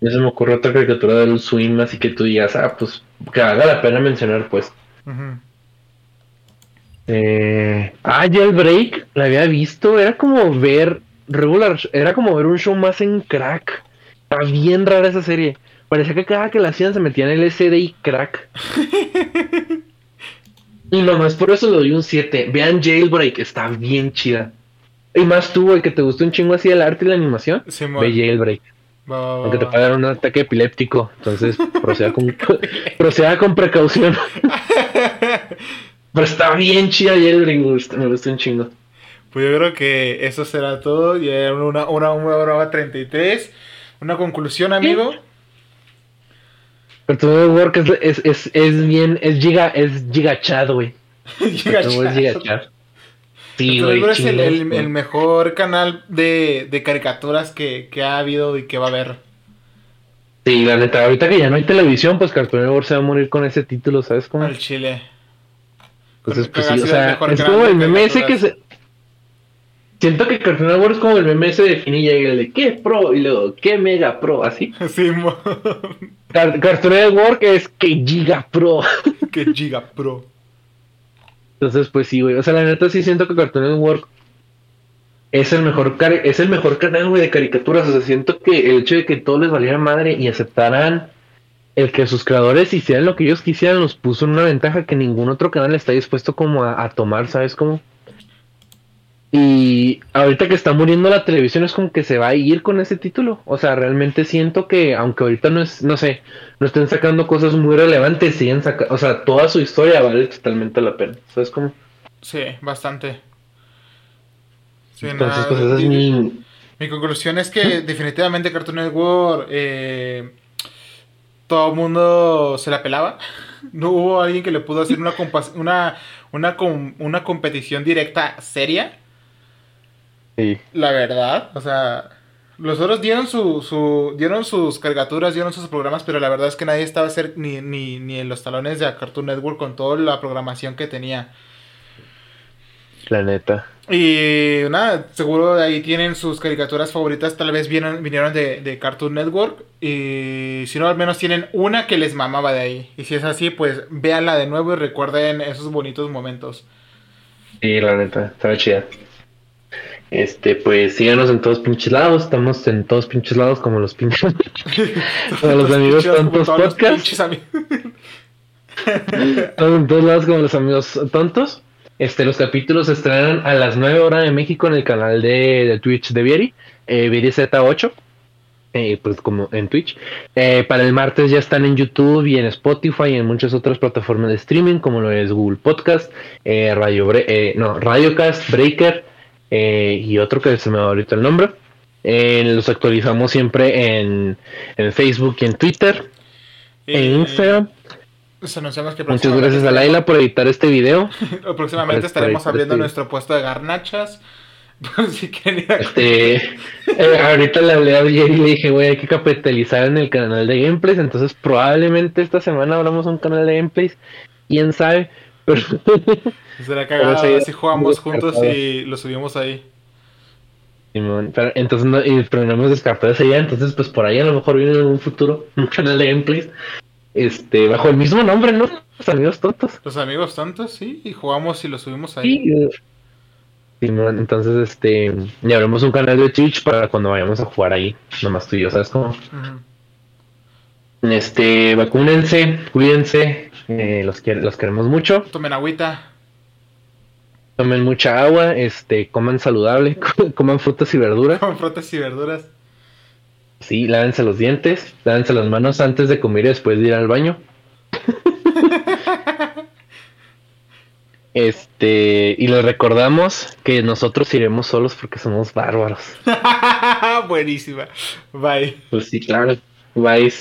No se me ocurre otra caricatura de Adult Swim, así que tú digas, ah, pues, que valga la pena mencionar, pues. Eh, ah, Jailbreak, la había visto, era como ver regular, era como ver un show más en crack. Está bien rara esa serie. Parecía que cada que la hacían se metían LSD y crack. *laughs* y nomás por eso le doy un 7. Vean Jailbreak, está bien chida. Y más tú, el que te gustó un chingo así el arte y la animación. Sí, Ve Jailbreak. va, va, va, Aunque te dar un ataque epiléptico. Entonces, *laughs* proceda con, *laughs* proceda con precaución. Pero está bien chida Jailbreak, me gusta, me gusta un chingo. Pues yo creo que eso será todo. Ya una, una, una hora 33. Una conclusión, amigo. Pero todo work es, es, es, es bien, es giga, es gigachad, güey. *laughs* Llega Todo es Chad. gigachad. Sí, güey. Es el, el- güey. el mejor canal de, de caricaturas que, que ha habido y que va a haber. Sí, la neta, ahorita que ya no hay televisión, pues Cartoon Network se va a morir con ese título, ¿sabes cómo? Al Chile. Entonces, pues ha sí, o sea, es como el meme ese que se... Siento que Cartoon Network es como el meme ese de Fini y el de ¿qué pro? Y luego, ¿qué mega pro? Así. Sí, *laughs* Car- Cartoon Network es que giga pro. *laughs* que Giga Pro. Entonces, pues sí, güey. O sea, la neta sí siento que Cartoon Network es el mejor es el mejor canal, güey, de caricaturas. O sea, siento que el hecho de que todo les valiera madre y aceptaran el que sus creadores hicieran lo que ellos quisieran los puso en una ventaja que ningún otro canal está dispuesto como a, tomar, ¿sabes cómo? Y ahorita que está muriendo la televisión es como que se va a ir con ese título. O sea, realmente siento que, aunque ahorita no es, no sé, no estén sacando cosas muy relevantes, siguen sacando, o sea, toda su historia vale totalmente la pena. ¿Sabes cómo? Sí, bastante. Entonces, pues esa es mi... Mi conclusión es que definitivamente Cartoon Network... Eh, todo el mundo se la pelaba. *laughs* No hubo alguien que le pudo hacer una, una, una, una competición directa seria. Sí. La verdad, o sea, los otros dieron su, su, dieron sus caricaturas, dieron sus programas, pero la verdad es que nadie estaba ser ni, ni, ni en los talones de Cartoon Network con toda la programación que tenía. La neta. Y nada, seguro de ahí tienen sus caricaturas favoritas, tal vez vinieron, vinieron de, Cartoon Network. Y si no, al menos tienen una que les mamaba de ahí. Y si es así, pues véanla de nuevo y recuerden esos bonitos momentos. Sí, la neta, estaba chida. Este, pues síganos en todos pinches lados, estamos en todos pinches lados como los pinches. *laughs* como los amigos tontos podcast. *laughs* estamos en todos lados como los amigos tontos. Este, los capítulos se estrenan a las 9 horas de México en el canal de, Twitch de Vieri, eh, Vieri Z8, eh, pues como en Twitch. Eh, para el martes ya están en YouTube y en Spotify y en muchas otras plataformas de streaming, como lo es Google Podcast, eh, Radio no, Radiocast, Breaker y otro que se me va ahorita el nombre. los actualizamos siempre en, en Facebook y en Twitter, en Instagram. Muchas gracias a Laila por editar este video. *laughs* Próximamente estaremos abriendo este nuestro puesto de garnachas. *laughs* si este, eh, ahorita le hablé a ayer y le dije, güey, hay que capitalizar en el canal de gameplays. Entonces, probablemente esta semana abramos un canal de gameplays. Quién sabe. *laughs* Pero... Será cagado si jugamos juntos y lo subimos ahí. Pero, entonces, no, y, pero no hemos descartado esa idea. Entonces, pues por ahí a lo mejor viene en un futuro *laughs* un canal de gameplays este, bajo el mismo nombre, ¿no? Los amigos tontos. Los amigos tontos, sí, y jugamos y lo subimos ahí. Sí, sí entonces, este, ya abrimos un canal de Twitch para cuando vayamos a jugar ahí, nomás tú y yo, ¿sabes cómo? Este, vacúnense, cuídense, eh, los, los queremos mucho. Tomen agüita. Tomen mucha agua, este, coman saludable, *laughs* coman frutas y verduras. Coman frutas y verduras. Sí, lávense los dientes, lávense las manos antes de comer y después de ir al baño. *laughs* este, y les recordamos que nosotros iremos solos porque somos bárbaros. *laughs* Buenísima. Bye. Pues sí, claro. Bye.